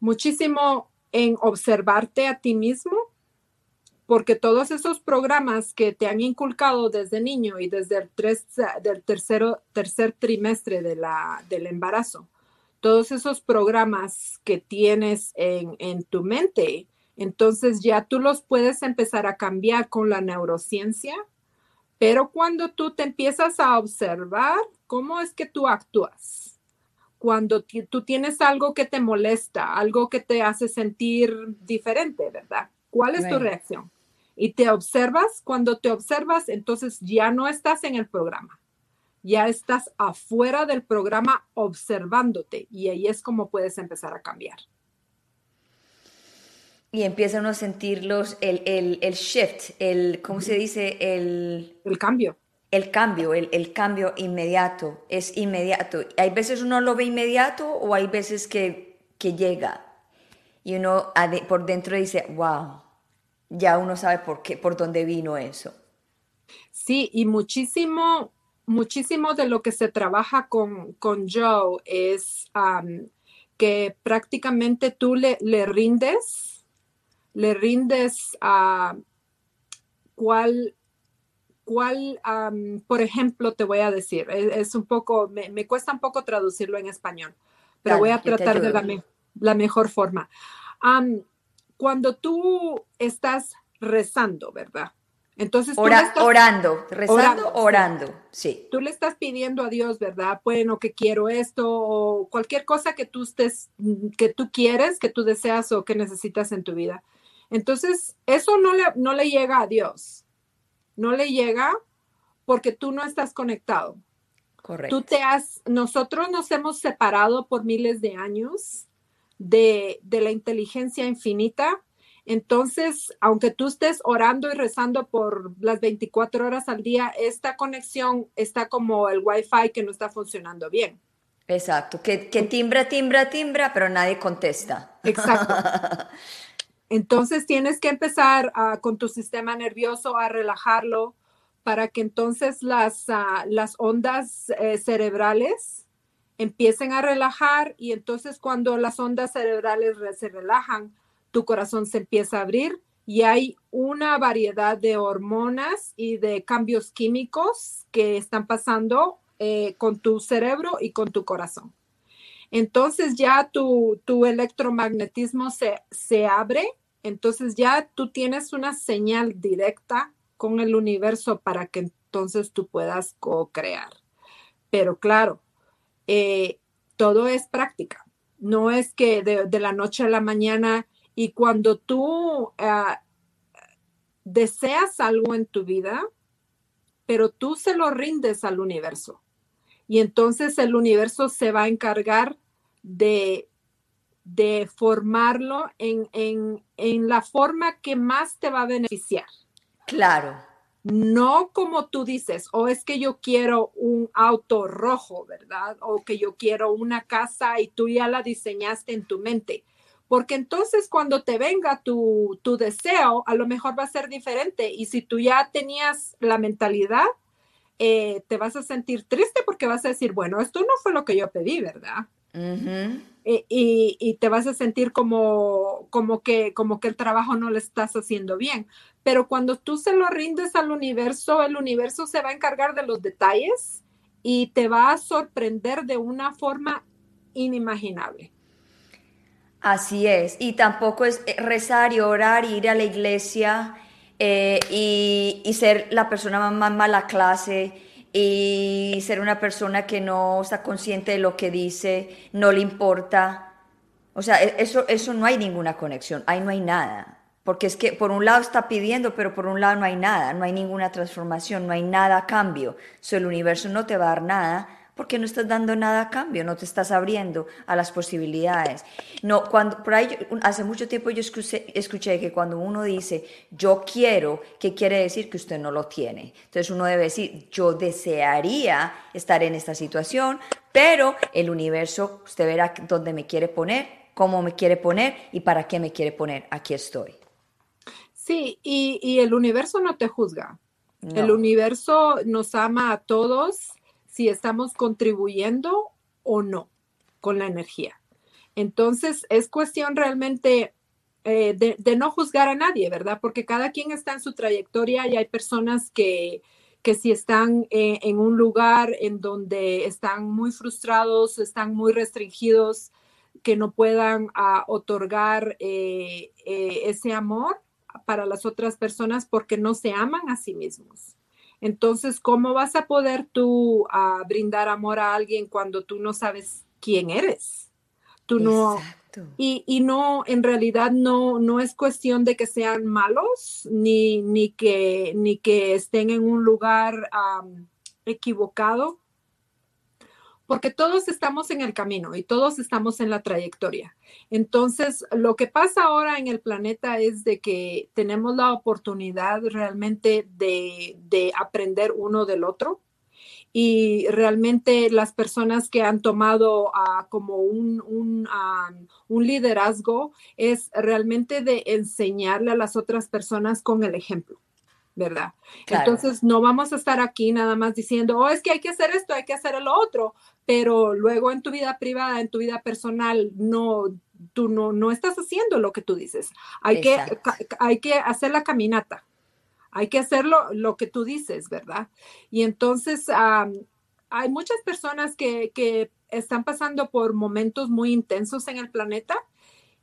Speaker 2: Muchísimo en observarte a ti mismo, porque todos esos programas que te han inculcado desde niño y desde el del tercero, tercer trimestre de la, del embarazo, todos esos programas que tienes en, tu mente, entonces ya tú los puedes empezar a cambiar con la neurociencia, pero cuando tú te empiezas a observar cómo es que tú actúas, cuando tú tienes algo que te molesta, algo que te hace sentir diferente, ¿verdad? ¿Cuál es tu reacción? Y te observas, cuando te observas, entonces ya no estás en el programa ya estás afuera del programa observándote y ahí es como puedes empezar a cambiar.
Speaker 1: Y empiezan a sentir los, el, el, shift, el, ¿cómo se dice? El,
Speaker 2: el cambio.
Speaker 1: El cambio, el, el, cambio inmediato, es inmediato. Hay veces uno lo ve inmediato o hay veces que, que llega y uno por dentro dice, wow, ya uno sabe por qué, por dónde vino eso.
Speaker 2: Sí, y muchísimo, muchísimo de lo que se trabaja con, con Joe es que prácticamente tú le, le, rindes, le rindes a cuál, cuál por ejemplo, te voy a decir, e, es, un poco, me, cuesta un poco traducirlo en español, pero voy a tratar de la, la, mejor forma. cuando tú estás rezando, ¿verdad?
Speaker 1: Entonces, orando, rezando, orando, sí.
Speaker 2: Tú le estás pidiendo a Dios, ¿verdad? Bueno, que quiero esto o cualquier cosa que tú estés, que tú quieres, que tú deseas o que necesitas en tu vida. Entonces, eso no le, no le llega a Dios. No le llega porque tú no estás conectado.
Speaker 1: Correcto.
Speaker 2: Tú te has, nosotros nos hemos separado por miles de años de, de la inteligencia infinita entonces, aunque tú estés orando y rezando por las 24 horas al día, esta conexión está como el Wi-Fi que no está funcionando bien.
Speaker 1: Exacto, que, timbra, timbra, timbra, pero nadie contesta.
Speaker 2: Exacto. Entonces tienes que empezar ah, con tu sistema nervioso a relajarlo para que entonces las, ah, las ondas eh, cerebrales empiecen a relajar y entonces cuando las ondas cerebrales se relajan, tu corazón se empieza a abrir y hay una variedad de hormonas y de cambios químicos que están pasando eh, con tu cerebro y con tu corazón. Entonces ya tu, tu electromagnetismo se, se abre, entonces ya tú tienes una señal directa con el universo para que entonces tú puedas co-crear. Pero claro, eh, todo es práctica. No es que de, de, la noche a la mañana y cuando tú ah, deseas algo en tu vida, pero tú se lo rindes al universo. Y entonces el universo se va a encargar de, de formarlo en, en la forma que más te va a beneficiar.
Speaker 1: Claro.
Speaker 2: No como tú dices, o es que yo quiero un auto rojo, ¿verdad? O que yo quiero una casa y tú ya la diseñaste en tu mente porque entonces cuando te venga tu, deseo, a lo mejor va a ser diferente. Y si tú ya tenías la mentalidad, eh, te vas a sentir triste porque vas a decir, bueno, esto no fue lo que yo pedí, ¿verdad? Eh, y, te vas a sentir como, como, que, como que el trabajo no lo estás haciendo bien. Pero cuando tú se lo rindes al universo, el universo se va a encargar de los detalles y te va a sorprender de una forma inimaginable.
Speaker 1: Así es, y tampoco es eh, rezar y orar y ir a la iglesia eh, y, ser la persona más mala clase y ser una persona que no está consciente de lo que dice, no le importa. O sea, e, eso, eso no hay ninguna conexión, ahí no hay nada. Porque es que por un lado está pidiendo, pero por un lado no hay nada, no hay ninguna transformación, no hay nada a cambio. So, el universo no te va a dar nada porque no estás dando nada a cambio, no te estás abriendo a las posibilidades. No, cuando, por ahí, hace mucho tiempo yo escuché, escuché, que cuando uno dice yo quiero, ¿qué quiere decir? Que usted no lo tiene. Entonces uno debe decir yo desearía estar en esta situación, pero el universo, usted verá dónde me quiere poner, cómo me quiere poner y para qué me quiere poner. Aquí estoy.
Speaker 2: Sí, y, el universo no te juzga. El universo nos ama a todos si estamos contribuyendo o no con la energía. Entonces, es cuestión realmente eh, de, no juzgar a nadie, ¿verdad? Porque cada quien está en su trayectoria y hay personas que, que si están eh, en un lugar en donde están muy frustrados, están muy restringidos, que no puedan ah, otorgar eh, ese amor para las otras personas porque no se aman a sí mismos. Entonces, ¿cómo vas a poder tú ah, brindar amor a alguien cuando tú no sabes quién eres? Tú no. Y, y, no, en realidad no, no es cuestión de que sean malos ni, ni, que, ni que estén en un lugar equivocado, porque todos estamos en el camino y todos estamos en la trayectoria. Entonces, lo que pasa ahora en el planeta es de que tenemos la oportunidad realmente de, aprender uno del otro y realmente las personas que han tomado ah, como un, un, un, liderazgo es realmente de enseñarle a las otras personas con el ejemplo. ¿verdad? Entonces no vamos a estar aquí nada más diciendo, oh, es que hay que hacer esto, hay que hacer lo otro, pero luego en tu vida privada, en tu vida personal, no, tú no, no estás haciendo lo que tú dices. Hay, que, hay que hacer la caminata, hay que hacer lo, que tú dices, ¿verdad? Y entonces hay muchas personas que, que, están pasando por momentos muy intensos en el planeta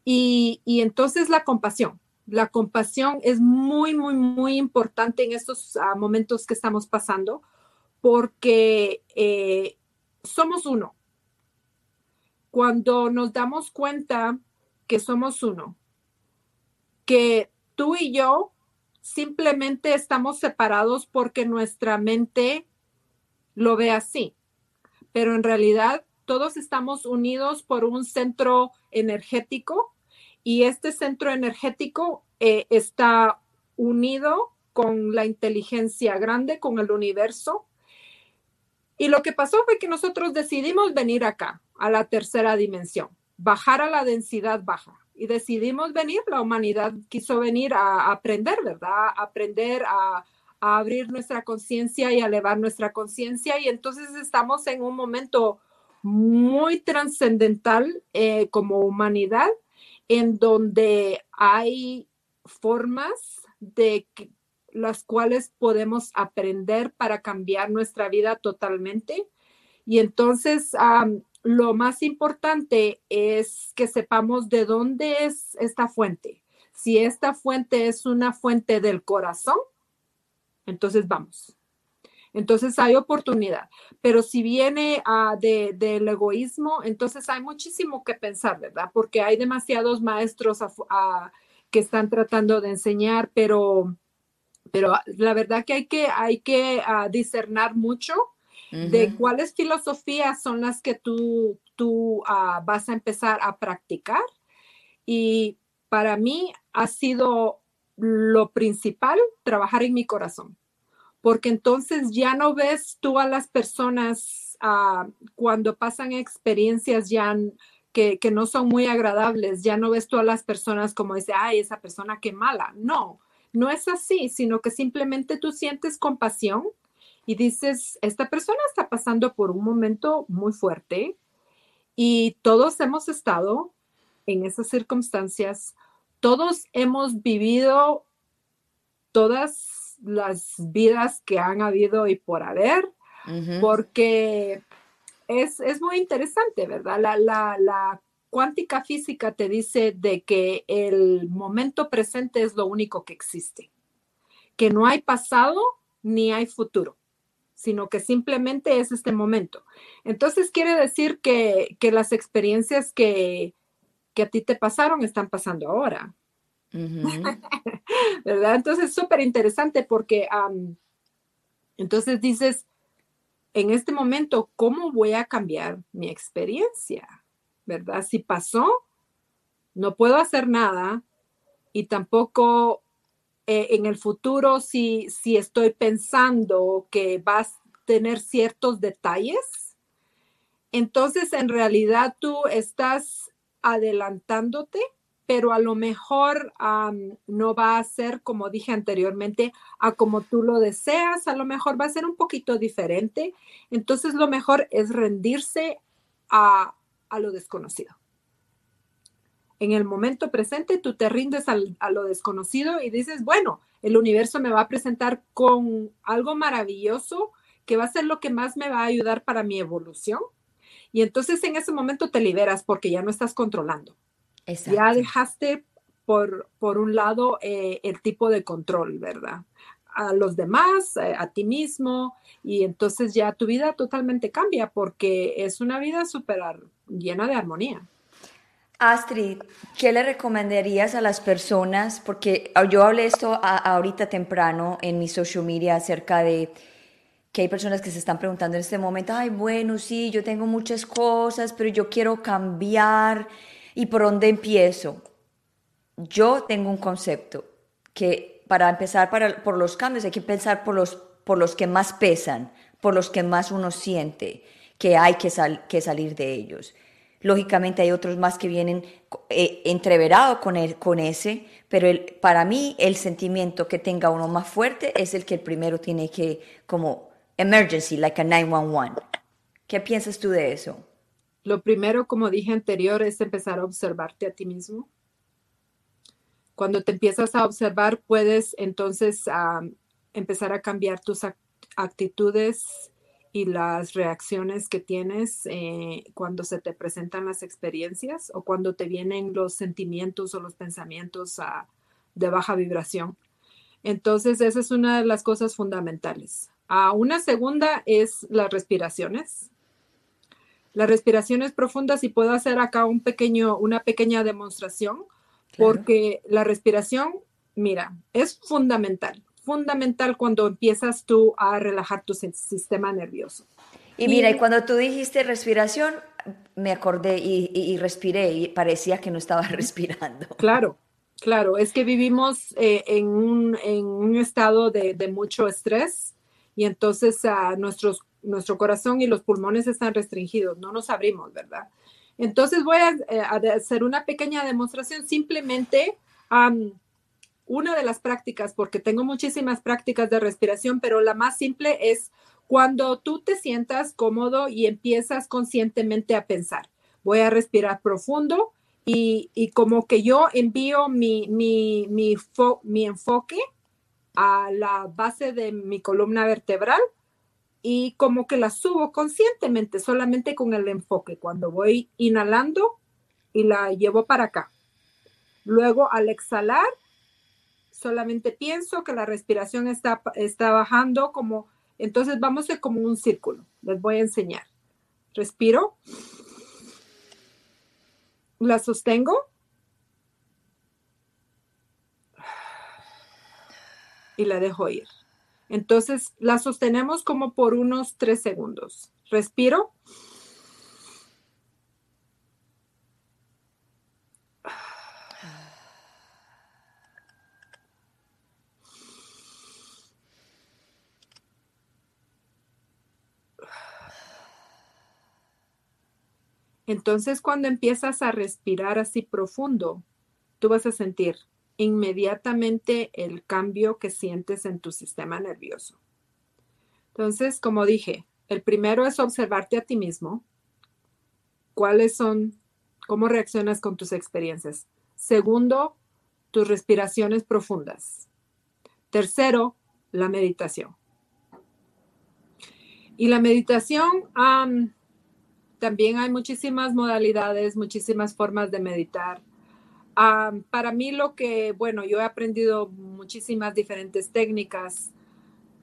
Speaker 2: y, y entonces la compasión la compasión es muy, muy, muy importante en estos ah, momentos que estamos pasando porque eh, somos uno. Cuando nos damos cuenta que somos uno, que tú y yo simplemente estamos separados porque nuestra mente lo ve así, pero en realidad todos estamos unidos por un centro energético y este centro energético eh, está unido con la inteligencia grande, con el universo. Y lo que pasó fue que nosotros decidimos venir acá, a la tercera dimensión, bajar a la densidad baja. Y decidimos venir, la humanidad quiso venir a, aprender, ¿verdad? aprender a, abrir nuestra conciencia y a elevar nuestra conciencia. Y entonces estamos en un momento muy trascendental eh, como humanidad en donde hay formas de las cuales podemos aprender para cambiar nuestra vida totalmente. Y entonces, lo más importante es que sepamos de dónde es esta fuente. Si esta fuente es una fuente del corazón, entonces vamos. Entonces hay oportunidad. Pero si viene uh, del egoísmo, entonces hay muchísimo que pensar, ¿verdad? Porque hay demasiados maestros que están tratando de enseñar, pero, pero la verdad que hay que, hay que uh, discernar mucho de cuáles filosofías son las que tú, tú ah, vas a empezar a practicar. Y para mí ha sido lo principal trabajar en mi corazón, porque entonces ya no ves tú a las personas ah, cuando pasan experiencias ya que, que, no son muy agradables, ya no ves tú a las personas como dice, ay, esa persona qué mala. No, no es así, sino que simplemente tú sientes compasión y dices, esta persona está pasando por un momento muy fuerte y todos hemos estado en esas circunstancias, todos hemos vivido todas las vidas que han habido y por haber, porque es, muy interesante, ¿verdad? La, la, la cuántica física te dice de que el momento presente es lo único que existe, que no hay pasado ni hay futuro sino que simplemente es este momento. Entonces quiere decir que, las experiencias que, a ti te pasaron están pasando ahora. ¿Verdad? Entonces es súper interesante porque entonces dices, en este momento, ¿cómo voy a cambiar mi experiencia? ¿Verdad? Si pasó, no puedo hacer nada y tampoco eh, en el futuro si, si estoy pensando que vas a tener ciertos detalles, entonces en realidad tú estás adelantándote, pero a lo mejor no va a ser, como dije anteriormente, a como tú lo deseas, a lo mejor va a ser un poquito diferente. Entonces lo mejor es rendirse a, a lo desconocido en el momento presente tú te rindes a lo desconocido y dices, bueno, el universo me va a presentar con algo maravilloso que va a ser lo que más me va a ayudar para mi evolución. Y entonces en ese momento te liberas porque ya no estás controlando. Ya dejaste por, por un lado eh, el tipo de control, ¿verdad? A los demás, eh, a ti mismo, y entonces ya tu vida totalmente cambia porque es una vida súper llena de armonía.
Speaker 1: Astrid, ¿qué le recomendarías a las personas? Porque yo hablé esto ahorita temprano en mi social media acerca de que hay personas que se están preguntando en este momento, ay, bueno, sí, yo tengo muchas cosas, pero yo quiero cambiar. ¿Y por dónde empiezo? Yo tengo un concepto que para empezar para, por los cambios hay que pensar por los, por los que más pesan, por los que más uno siente que hay que, que salir de ellos. Lógicamente hay otros más que vienen eh, entreverados con, con ese, pero para mí el sentimiento que tenga uno más fuerte es el que el primero tiene que, como emergency, like a 911. ¿Qué piensas tú de eso?
Speaker 2: Lo primero, como dije anterior, es empezar a observarte a ti mismo. Cuando te empiezas a observar, puedes entonces empezar a cambiar tus actitudes y las reacciones que tienes eh, cuando se te presentan las experiencias o cuando te vienen los sentimientos o los pensamientos de baja vibración. Entonces, esa es una de las cosas fundamentales. una segunda es las respiraciones. Las respiraciones profundas y puedo hacer acá un pequeño, una pequeña demostración porque la respiración, mira, es fundamental fundamental cuando empiezas tú a relajar tu sistema nervioso.
Speaker 1: Y mira, y, cuando tú dijiste respiración, me acordé y, respiré y parecía que no estaba respirando.
Speaker 2: Claro, claro, es que vivimos eh, en, un, estado de, mucho estrés y entonces uh, nuestros, nuestro corazón y los pulmones están restringidos, no nos abrimos, ¿verdad? Entonces voy a, eh, hacer una pequeña demostración simplemente una de las prácticas, porque tengo muchísimas prácticas de respiración, pero la más simple es cuando tú te sientas cómodo y empiezas conscientemente a pensar. Voy a respirar profundo y, como que yo envío mi, mi, mi enfoque a la base de mi columna vertebral y como que la subo conscientemente, solamente con el enfoque, cuando voy inhalando y la llevo para acá. Luego al exhalar, solamente pienso que la respiración está, está bajando como, entonces vamos a como un círculo. Les voy a enseñar. Respiro. La sostengo. Y la dejo ir. Entonces la sostenemos como por unos tres segundos. Respiro. Entonces, cuando empiezas a respirar así profundo, tú vas a sentir inmediatamente el cambio que sientes en tu sistema nervioso. Entonces, como dije, el primero es observarte a ti mismo. ¿Cuáles son, cómo reaccionas con tus experiencias? Segundo, tus respiraciones profundas. Tercero, la meditación. Y la meditación, también hay muchísimas modalidades, muchísimas formas de meditar. Para mí lo que, bueno, yo he aprendido muchísimas diferentes técnicas,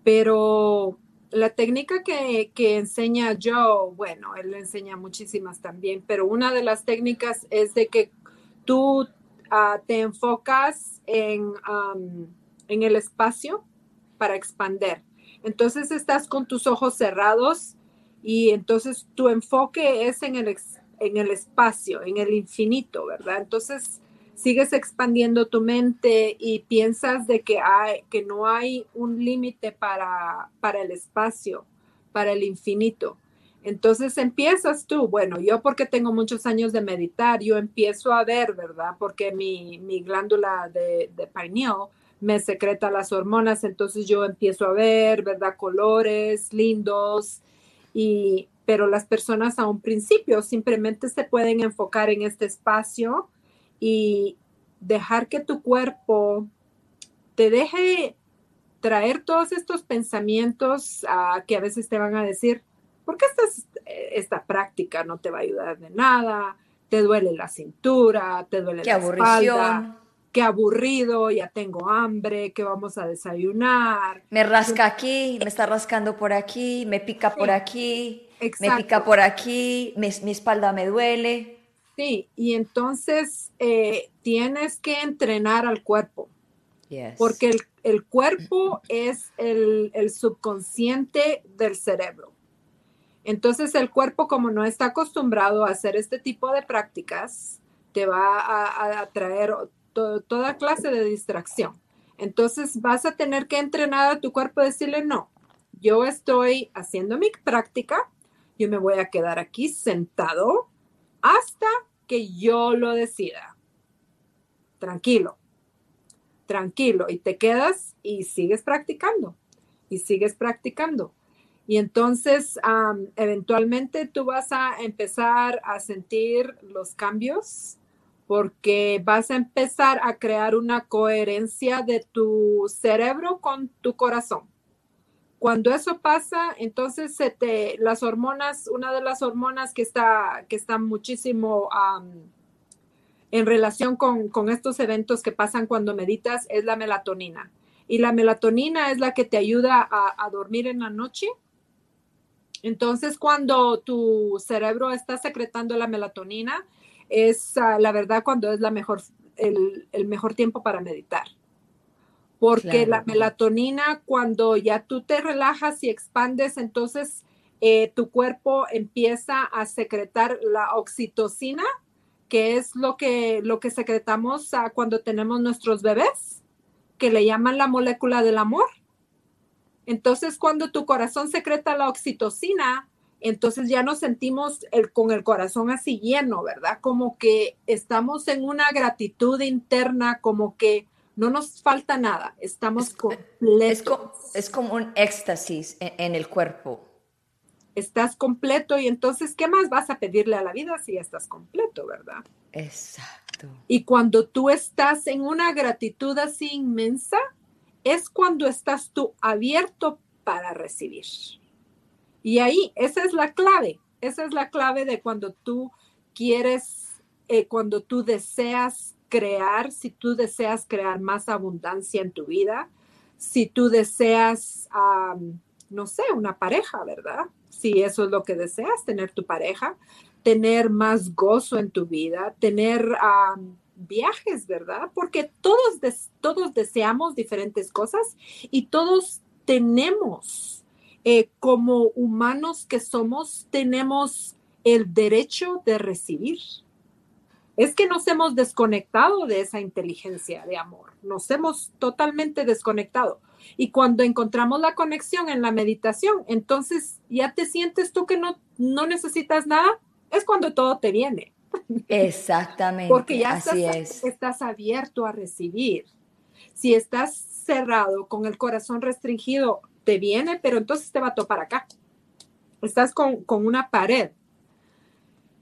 Speaker 2: pero la técnica que, enseña yo, bueno, él enseña muchísimas también, pero una de las técnicas es de que tú ah, te enfocas en, en el espacio para expander. Entonces estás con tus ojos cerrados y entonces tu enfoque es en el, en el espacio, en el infinito, ¿verdad? Entonces sigues expandiendo tu mente y piensas de que, hay, que no hay un límite para, para el espacio, para el infinito. Entonces empiezas tú, bueno, yo porque tengo muchos años de meditar, yo empiezo a ver, ¿verdad? Porque mi, mi glándula de, de pineal me secreta las hormonas, entonces yo empiezo a ver, ¿verdad? Colores lindos, y, pero las personas a un principio simplemente se pueden enfocar en este espacio y dejar que tu cuerpo te deje traer todos estos pensamientos uh, que a veces te van a decir, ¿por qué esta práctica no te va a ayudar de nada? Te duele la cintura, te duele la espalda qué aburrido, ya tengo hambre, ¿qué vamos a desayunar?
Speaker 1: Me rasca aquí, me está rascando por aquí, me pica por aquí, me pica por aquí, mi, espalda me duele.
Speaker 2: Sí, y entonces eh, tienes que entrenar al cuerpo, porque el, cuerpo es el, subconsciente del cerebro. Entonces el cuerpo, como no está acostumbrado a hacer este tipo de prácticas, te va a, a traer toda clase de distracción. Entonces vas a tener que entrenar a tu cuerpo a decirle, no, yo estoy haciendo mi práctica, yo me voy a quedar aquí sentado hasta que yo lo decida. Tranquilo, tranquilo. Y te quedas y sigues practicando y sigues practicando. Y entonces, eventualmente tú vas a empezar a sentir los cambios porque vas a empezar a crear una coherencia de tu cerebro con tu corazón. Cuando eso pasa, entonces se te, las hormonas, una de las hormonas que está, que está muchísimo en relación con, con estos eventos que pasan cuando meditas es la melatonina. Y la melatonina es la que te ayuda a, a dormir en la noche. Entonces, cuando tu cerebro está secretando la melatonina, es ah, la verdad cuando es la mejor, el, mejor tiempo para meditar. Porque la melatonina, cuando ya tú te relajas y expandes, entonces eh, tu cuerpo empieza a secretar la oxitocina, que es lo que, lo que secretamos cuando tenemos nuestros bebés, que le llaman la molécula del amor. Entonces, cuando tu corazón secreta la oxitocina, entonces ya nos sentimos el, con el corazón así lleno, ¿verdad? Como que estamos en una gratitud interna, como que no nos falta nada, estamos completos.
Speaker 1: Es, como un éxtasis en, el cuerpo.
Speaker 2: Estás completo y entonces, ¿qué más vas a pedirle a la vida si ya estás completo, verdad?
Speaker 1: Exacto.
Speaker 2: Y cuando tú estás en una gratitud así inmensa, es cuando estás tú abierto para recibir. Y ahí, esa es la clave, esa es la clave de cuando tú quieres, eh, cuando tú deseas crear, si tú deseas crear más abundancia en tu vida, si tú deseas, no sé, una pareja, ¿verdad? Si eso es lo que deseas, tener tu pareja, tener más gozo en tu vida, tener viajes, ¿verdad? Porque todos, todos deseamos diferentes cosas y todos tenemos, eh, como humanos que somos, tenemos el derecho de recibir. Es que nos hemos desconectado de esa inteligencia de amor, nos hemos totalmente desconectado. Y cuando encontramos la conexión en la meditación, entonces ya te sientes tú que no, no necesitas nada, es cuando todo te viene.
Speaker 1: Exactamente.
Speaker 2: Porque ya estás, estás abierto a recibir. Si estás cerrado, con el corazón restringido, te viene, pero entonces te va a topar acá. Estás con, con una pared.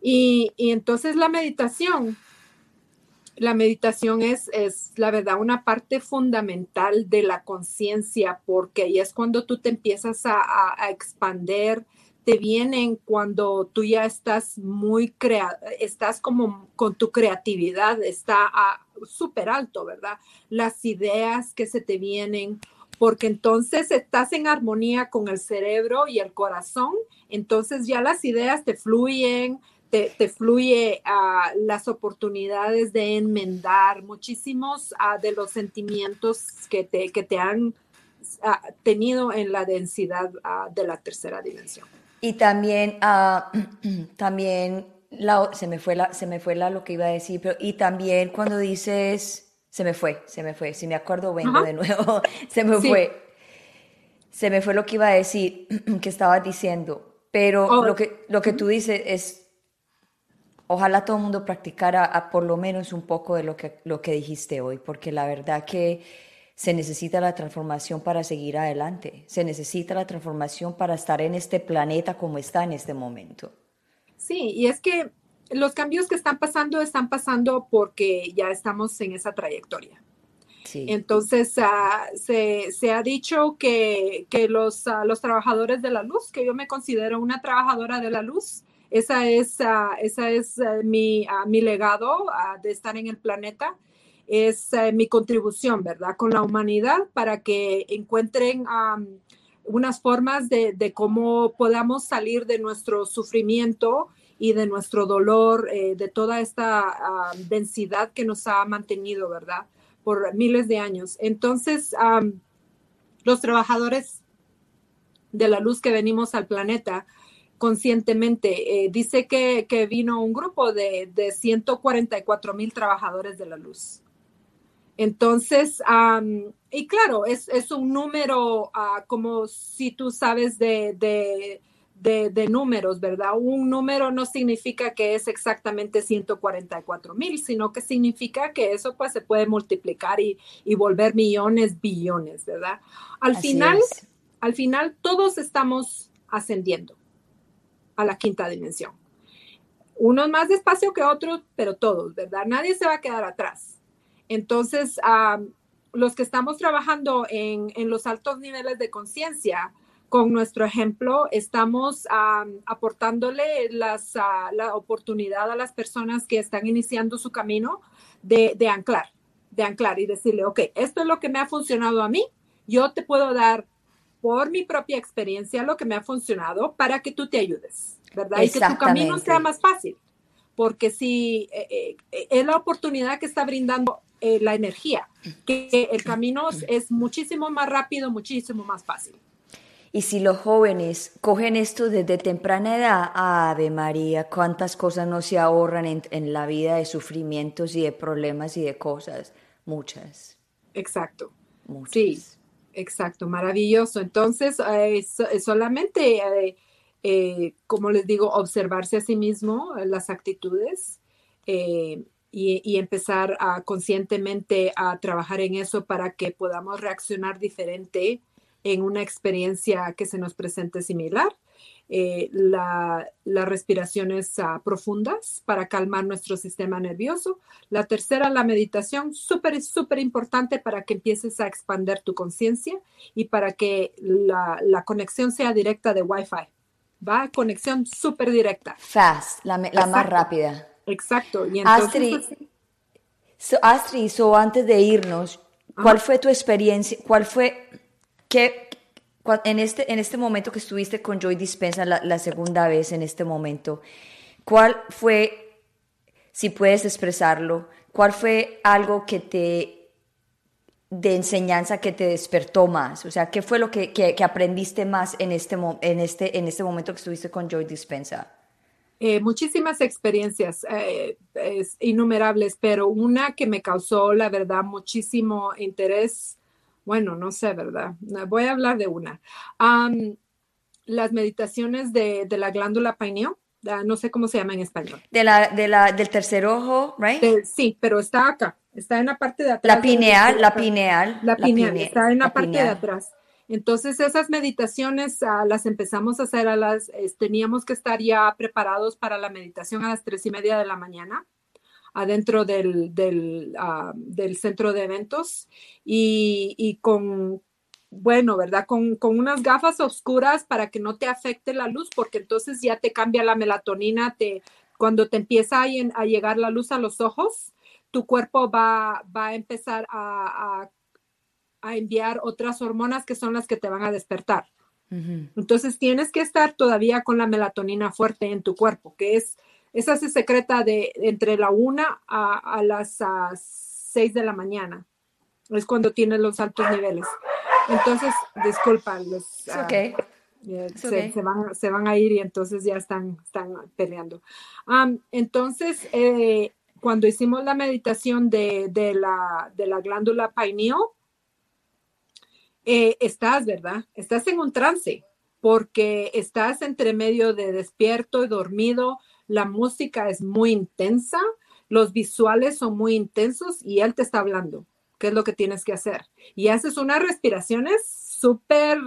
Speaker 2: Y, entonces la meditación, la meditación es, es, la verdad, una parte fundamental de la conciencia, porque ahí es cuando tú te empiezas a, a, a expander te vienen cuando tú ya estás muy crea estás como con tu creatividad está súper alto, ¿verdad? Las ideas que se te vienen, porque entonces estás en armonía con el cerebro y el corazón, entonces ya las ideas te fluyen, te, te fluye a las oportunidades de enmendar muchísimos uh, de los sentimientos que te, que te han uh, tenido en la densidad uh, de la tercera dimensión.
Speaker 1: Y también, uh, también la, se me fue la, se me fue la lo que iba a decir, pero y también cuando dices, se me fue, se me fue, si me acuerdo vengo de nuevo, se me sí. fue, se me fue lo que iba a decir, que estabas diciendo, pero oh. lo que lo que tú dices es, ojalá todo el mundo practicara a por lo menos un poco de lo que lo que dijiste hoy, porque la verdad que se necesita la transformación para seguir adelante, se necesita la transformación para estar en este planeta como está en este momento.
Speaker 2: Sí, y es que los cambios que están pasando están pasando porque ya estamos en esa trayectoria. Sí. Entonces, uh, se, se, ha dicho que, que los, uh, los, trabajadores de la luz, que yo me considero una trabajadora de la luz, esa es, uh, esa es mi, mi, legado de estar en el planeta es eh, mi contribución, ¿verdad? Con la humanidad para que encuentren unas formas de, de, cómo podamos salir de nuestro sufrimiento y de nuestro dolor, eh, de toda esta densidad que nos ha mantenido, ¿verdad? Por miles de años. Entonces, los trabajadores de la luz que venimos al planeta, conscientemente. Eh, dice que, que, vino un grupo de, de 144 mil trabajadores de la luz. Entonces, um, y claro, es, es un número uh, como si tú sabes de, de, de, de, números, ¿verdad? Un número no significa que es exactamente 144 mil, sino que significa que eso pues se puede multiplicar y, y volver millones, billones, ¿verdad? Al Así final, es. al final todos estamos ascendiendo a la quinta dimensión. Unos más despacio que otros, pero todos, ¿verdad? Nadie se va a quedar atrás. Entonces, los que estamos trabajando en, los altos niveles de conciencia, con nuestro ejemplo, estamos aportándole las, uh, la oportunidad a las personas que están iniciando su camino de, anclar, de anclar y decirle, ok, esto es lo que me ha funcionado a mí, yo te puedo dar por mi propia experiencia lo que me ha funcionado para que tú te ayudes, ¿verdad? Y que tu camino sea más fácil, porque si eh, eh, es la oportunidad que está brindando eh, la energía, que el camino es muchísimo más rápido, muchísimo más fácil.
Speaker 1: Y si los jóvenes cogen esto desde temprana edad, Ave María, cuántas cosas no se ahorran en, en, la vida de sufrimientos y de problemas y de cosas. Muchas.
Speaker 2: Exacto. Muchas. Sí, exacto, maravilloso. Entonces, eh, solamente, eh, eh, como les digo, observarse a sí mismo, las actitudes. Eh, y, y, empezar a conscientemente a trabajar en eso para que podamos reaccionar diferente en una experiencia que se nos presente similar. Eh, la, las respiraciones uh, profundas para calmar nuestro sistema nervioso. La tercera, la meditación, súper, súper importante para que empieces a expander tu conciencia y para que la, la, conexión sea directa de Wi-Fi. Va, conexión súper directa.
Speaker 1: Fast, la, la más rápida.
Speaker 2: Exacto. Y
Speaker 1: entonces, Astrid, so, Astrid, so antes de irnos, ¿cuál fue tu experiencia? ¿Cuál fue, qué, en este, en este momento que estuviste con Joy Dispensa la, la segunda vez en este momento, cuál fue, si puedes expresarlo, cuál fue algo que te de enseñanza que te despertó más? O sea, ¿qué fue lo que, que, aprendiste más en este, en, este, en este momento que estuviste con Joy Dispensa?
Speaker 2: Eh, muchísimas experiencias, eh, innumerables, pero una que me causó, la verdad, muchísimo interés, bueno, no sé, ¿verdad? Voy a hablar de una. las meditaciones de, de la glándula pineal no sé cómo se llama en español.
Speaker 1: De la, de la, del tercer ojo, right?
Speaker 2: sí, pero está acá, está en la parte de atrás.
Speaker 1: La pineal, la pineal.
Speaker 2: La pineal, está en la, parte de atrás. Entonces esas meditaciones ah, las empezamos a hacer a las, teníamos que estar ya preparados para la meditación a las tres y media de la mañana adentro del, del, ah, del centro de eventos y, y con, bueno, ¿verdad? Con, con, unas gafas oscuras para que no te afecte la luz, porque entonces ya te cambia la melatonina, te, cuando te empieza a, llegar la luz a los ojos, tu cuerpo va, va a empezar a, a, enviar otras hormonas que son las que te van a despertar. Entonces tienes que estar todavía con la melatonina fuerte en tu cuerpo, que es, esa se secreta de entre la una a, las seis de la mañana. Es cuando tienes los altos niveles. Entonces, disculpa, los, ah, se, van, a ir y entonces ya están, están peleando. entonces, eh, cuando hicimos la meditación de, la, de la glándula pineal, eh, estás, ¿verdad? Estás en un trance porque estás entre medio de despierto y dormido, la música es muy intensa, los visuales son muy intensos y él te está hablando qué es lo que tienes que hacer. Y haces unas respiraciones súper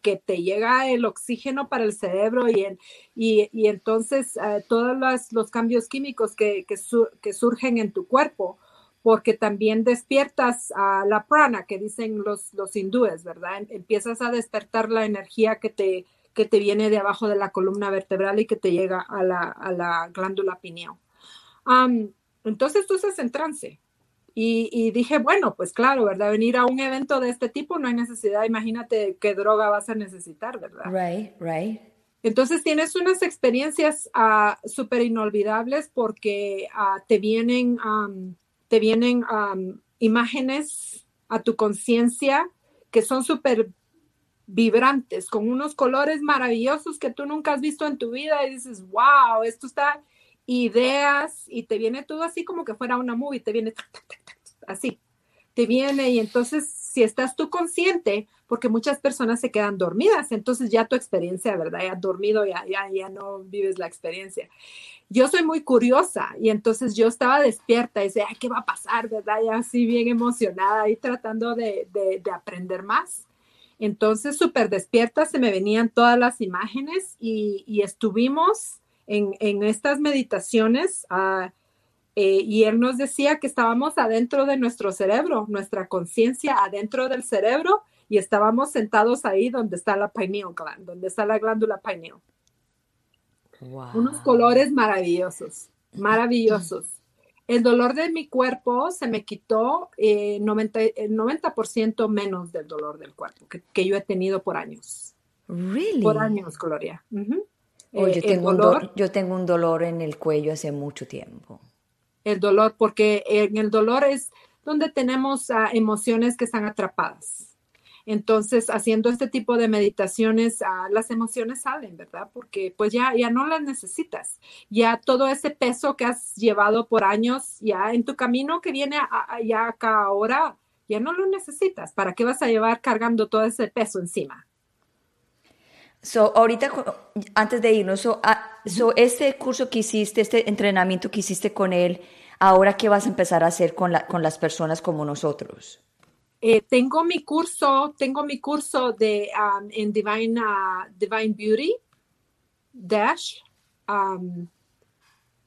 Speaker 2: que te llega el oxígeno para el cerebro y, y, entonces eh, todos los, cambios químicos que, que, surgen en tu cuerpo, porque también despiertas a la prana, que dicen los, los hindúes, ¿verdad? Em, empiezas a despertar la energía que te, que te viene de abajo de la columna vertebral y que te llega a la, glándula pineal. entonces tú estás en trance, y, dije, bueno, pues claro, ¿verdad? Venir a un evento de este tipo no hay necesidad, imagínate qué droga vas a necesitar, ¿verdad?
Speaker 1: Right, right.
Speaker 2: Entonces tienes unas experiencias uh, súper inolvidables porque uh, te vienen, te vienen imágenes a tu conciencia que son súper vibrantes, con unos colores maravillosos que tú nunca has visto en tu vida y dices, wow, esto está ideas y te viene todo así como que fuera una movie, te viene así, te viene y entonces si estás tú consciente, porque muchas personas se quedan dormidas, entonces ya tu experiencia, ¿verdad? Ya dormido, ya, ya, ya no vives la experiencia. Yo soy muy curiosa y entonces yo estaba despierta y decía, ¿qué va a pasar, verdad? Ya así bien emocionada y tratando de, de aprender más. Entonces, súper despierta, se me venían todas las imágenes y, y estuvimos en, estas meditaciones ah, eh, y él nos decía que estábamos adentro de nuestro cerebro, nuestra conciencia adentro del cerebro y estábamos sentados ahí donde está la pineal gland, donde está la glándula pineal. Unos colores maravillosos, maravillosos. El dolor de mi cuerpo se me quitó eh, 90, el 90% menos del dolor del cuerpo que, yo he tenido por años.
Speaker 1: Really?
Speaker 2: Por años, Gloria.
Speaker 1: Oh, yo, tengo un yo tengo un dolor en el cuello hace mucho tiempo.
Speaker 2: El dolor, porque en el dolor es donde tenemos ah, emociones que están atrapadas. Entonces, haciendo este tipo de meditaciones, ah, las emociones salen, ¿verdad? Porque pues ya, ya no las necesitas. Ya todo ese peso que has llevado por años, ya en tu camino que viene ya acá ahora, ya no lo necesitas. ¿Para qué vas a llevar cargando todo ese peso encima?
Speaker 1: So, ahorita, antes de irnos, so, ah, este curso que hiciste, este entrenamiento que hiciste con él, ahora qué vas a empezar a hacer con, la, con las personas como nosotros?
Speaker 2: Eh, tengo mi curso, tengo mi curso de um, en Divine, uh, Divine Beauty Dash, um,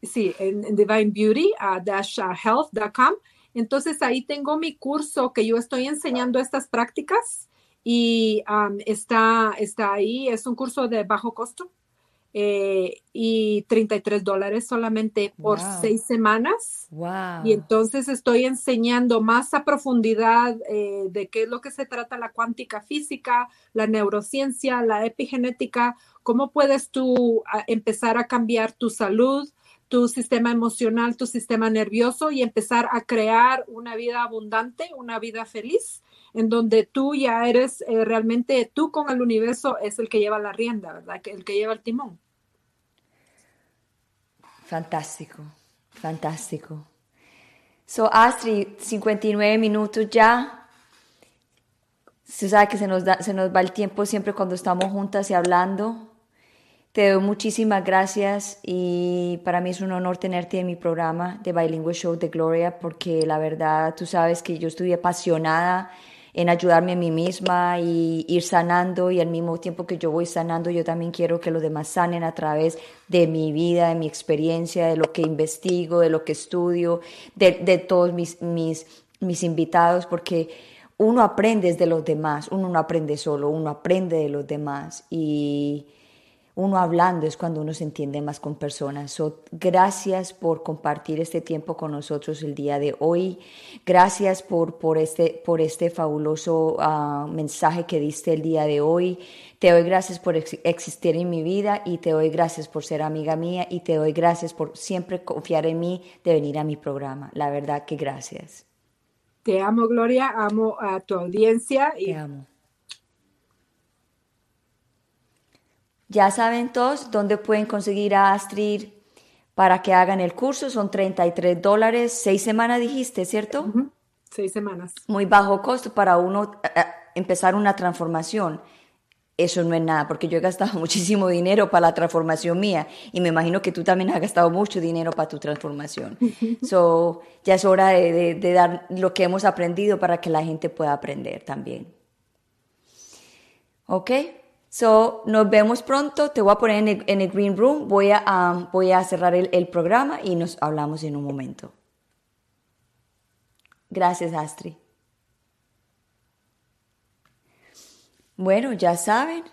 Speaker 2: sí, en, Divine Beauty uh, Dash uh, Health.com. Entonces ahí tengo mi curso que yo estoy enseñando estas prácticas y está, está ahí, es un curso de bajo costo eh, y 33 dólares solamente por seis semanas.
Speaker 1: Wow.
Speaker 2: Y entonces estoy enseñando más a profundidad eh, de qué es lo que se trata la cuántica física, la neurociencia, la epigenética, cómo puedes tú empezar a cambiar tu salud, tu sistema emocional, tu sistema nervioso y empezar a crear una vida abundante, una vida feliz, en donde tú ya eres eh, realmente, tú con el universo es el que lleva la rienda, ¿verdad? El que lleva el timón.
Speaker 1: Fantástico, fantástico. So, Astrid, 59 minutos ya. Se sabe que se nos, da, se nos va el tiempo siempre cuando estamos juntas y hablando. Te doy muchísimas gracias y para mí es un honor tenerte en mi programa de Bilingual Show de Gloria porque la verdad tú sabes que yo estoy apasionada en ayudarme a mí misma y ir sanando y al mismo tiempo que yo voy sanando yo también quiero que los demás sanen a través de mi vida, de mi experiencia, de lo que investigo, de lo que estudio, de, de todos mis, mis, mis invitados porque uno aprende de los demás, uno no aprende solo, uno aprende de los demás. Y uno hablando es cuando uno se entiende más con personas. gracias por compartir este tiempo con nosotros el día de hoy. Gracias por, por, este, por este fabuloso ah, mensaje que diste el día de hoy. Te doy gracias por existir en mi vida y te doy gracias por ser amiga mía y te doy gracias por siempre confiar en mí de venir a mi programa. La verdad que gracias.
Speaker 2: Te amo, Gloria. Amo a tu audiencia.
Speaker 1: Y... Te amo. Ya saben todos dónde pueden conseguir a Astrid para que hagan el curso. Son 33 dólares, seis semanas dijiste, ¿cierto?
Speaker 2: Seis semanas.
Speaker 1: Muy bajo costo para uno eh, eh, empezar una transformación. Eso no es nada, porque yo he gastado muchísimo dinero para la transformación mía y me imagino que tú también has gastado mucho dinero para tu transformación. so, ya es hora de dar lo que hemos aprendido para que la gente pueda aprender también. ¿Ok? So, nos vemos pronto. Te voy a poner en el, green room. Voy a, um, voy a cerrar el, el, programa y nos hablamos en un momento. Gracias, Astrid. Bueno, ya saben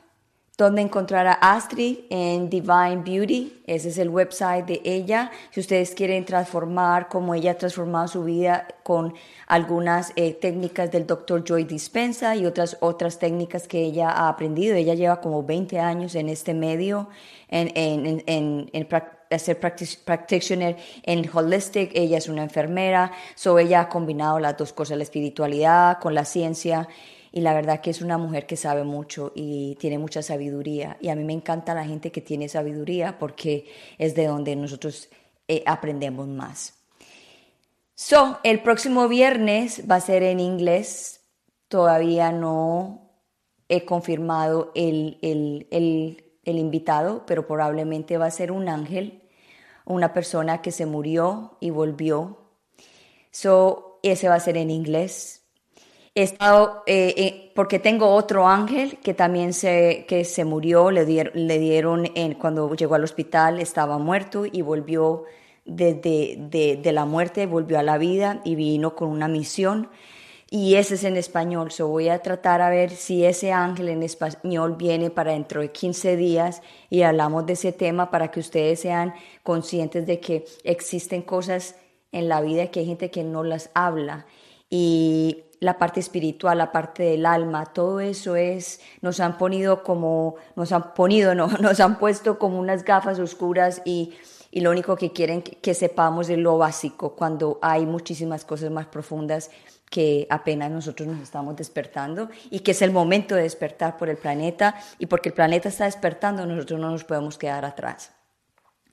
Speaker 1: dónde encontrar a Astrid en Divine Beauty. Ese es el website de ella. Si ustedes quieren transformar como ella ha transformado su vida con algunas eh, técnicas del Dr. Joy Dispensa y otras, otras técnicas que ella ha aprendido. Ella lleva como 20 años en este medio, en, en, en, en ser practitioner en holistic, ella es una enfermera, so ella ha combinado las dos cosas, la espiritualidad con la ciencia y la verdad que es una mujer que sabe mucho y tiene mucha sabiduría. Y a mí me encanta la gente que tiene sabiduría porque es de donde nosotros eh, aprendemos más. So, el próximo viernes va a ser en inglés. Todavía no he confirmado el, el, el, el invitado, pero probablemente va a ser un ángel, una persona que se murió y volvió. So, ese va a ser en inglés he estado, eh, eh, porque tengo otro ángel que también se, que se murió, le dieron, le dieron en, cuando llegó al hospital, estaba muerto y volvió desde de, la muerte, volvió a la vida y vino con una misión. Y ese es en español, so voy a tratar a ver si ese ángel en español viene para dentro de 15 días y hablamos de ese tema para que ustedes sean conscientes de que existen cosas en la vida que hay gente que no las habla. Y la parte espiritual, la parte del alma, todo eso es, nos han ponido como, nos han ponido, no, nos han puesto como unas gafas oscuras y, y lo único que quieren que, sepamos es lo básico, cuando hay muchísimas cosas más profundas que apenas nosotros nos estamos despertando y que es el momento de despertar por el planeta y porque el planeta está despertando, nosotros no nos podemos quedar atrás.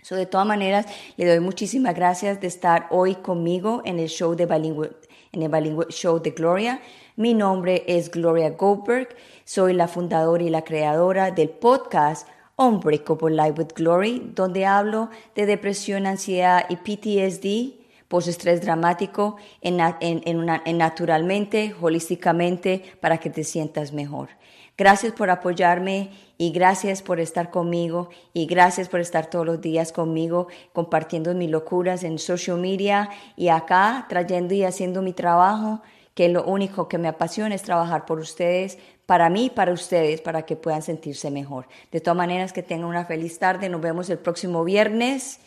Speaker 1: So, de todas maneras, le doy muchísimas gracias de estar hoy conmigo en el show de Bilingüe en el Show de Gloria. Mi nombre es Gloria Goldberg, soy la fundadora y la creadora del podcast Unbreakable Life with Glory, donde hablo de depresión, ansiedad y PTSD, post-estrés dramático, en, en naturalmente, holísticamente, para que te sientas mejor. Gracias por apoyarme y gracias por estar conmigo y gracias por estar todos los días conmigo compartiendo mis locuras en social media y acá trayendo y haciendo mi trabajo, que lo único que me apasiona es trabajar por ustedes, para mí para ustedes, para que puedan sentirse mejor. De todas maneras, que tengan una feliz tarde, nos vemos el próximo viernes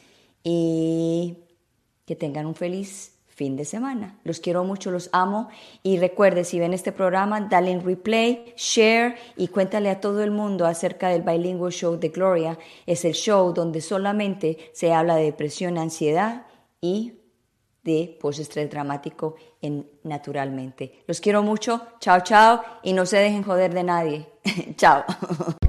Speaker 1: y que tengan un feliz fin de semana. Los quiero mucho, los amo y recuerde, si ven este programa, dale en replay, share y cuéntale a todo el mundo acerca del Bilingual Show de Gloria. Es el show donde solamente se habla de depresión, ansiedad y de postestrés dramático en naturalmente. Los quiero mucho, chao chao y no se dejen joder de nadie. chao.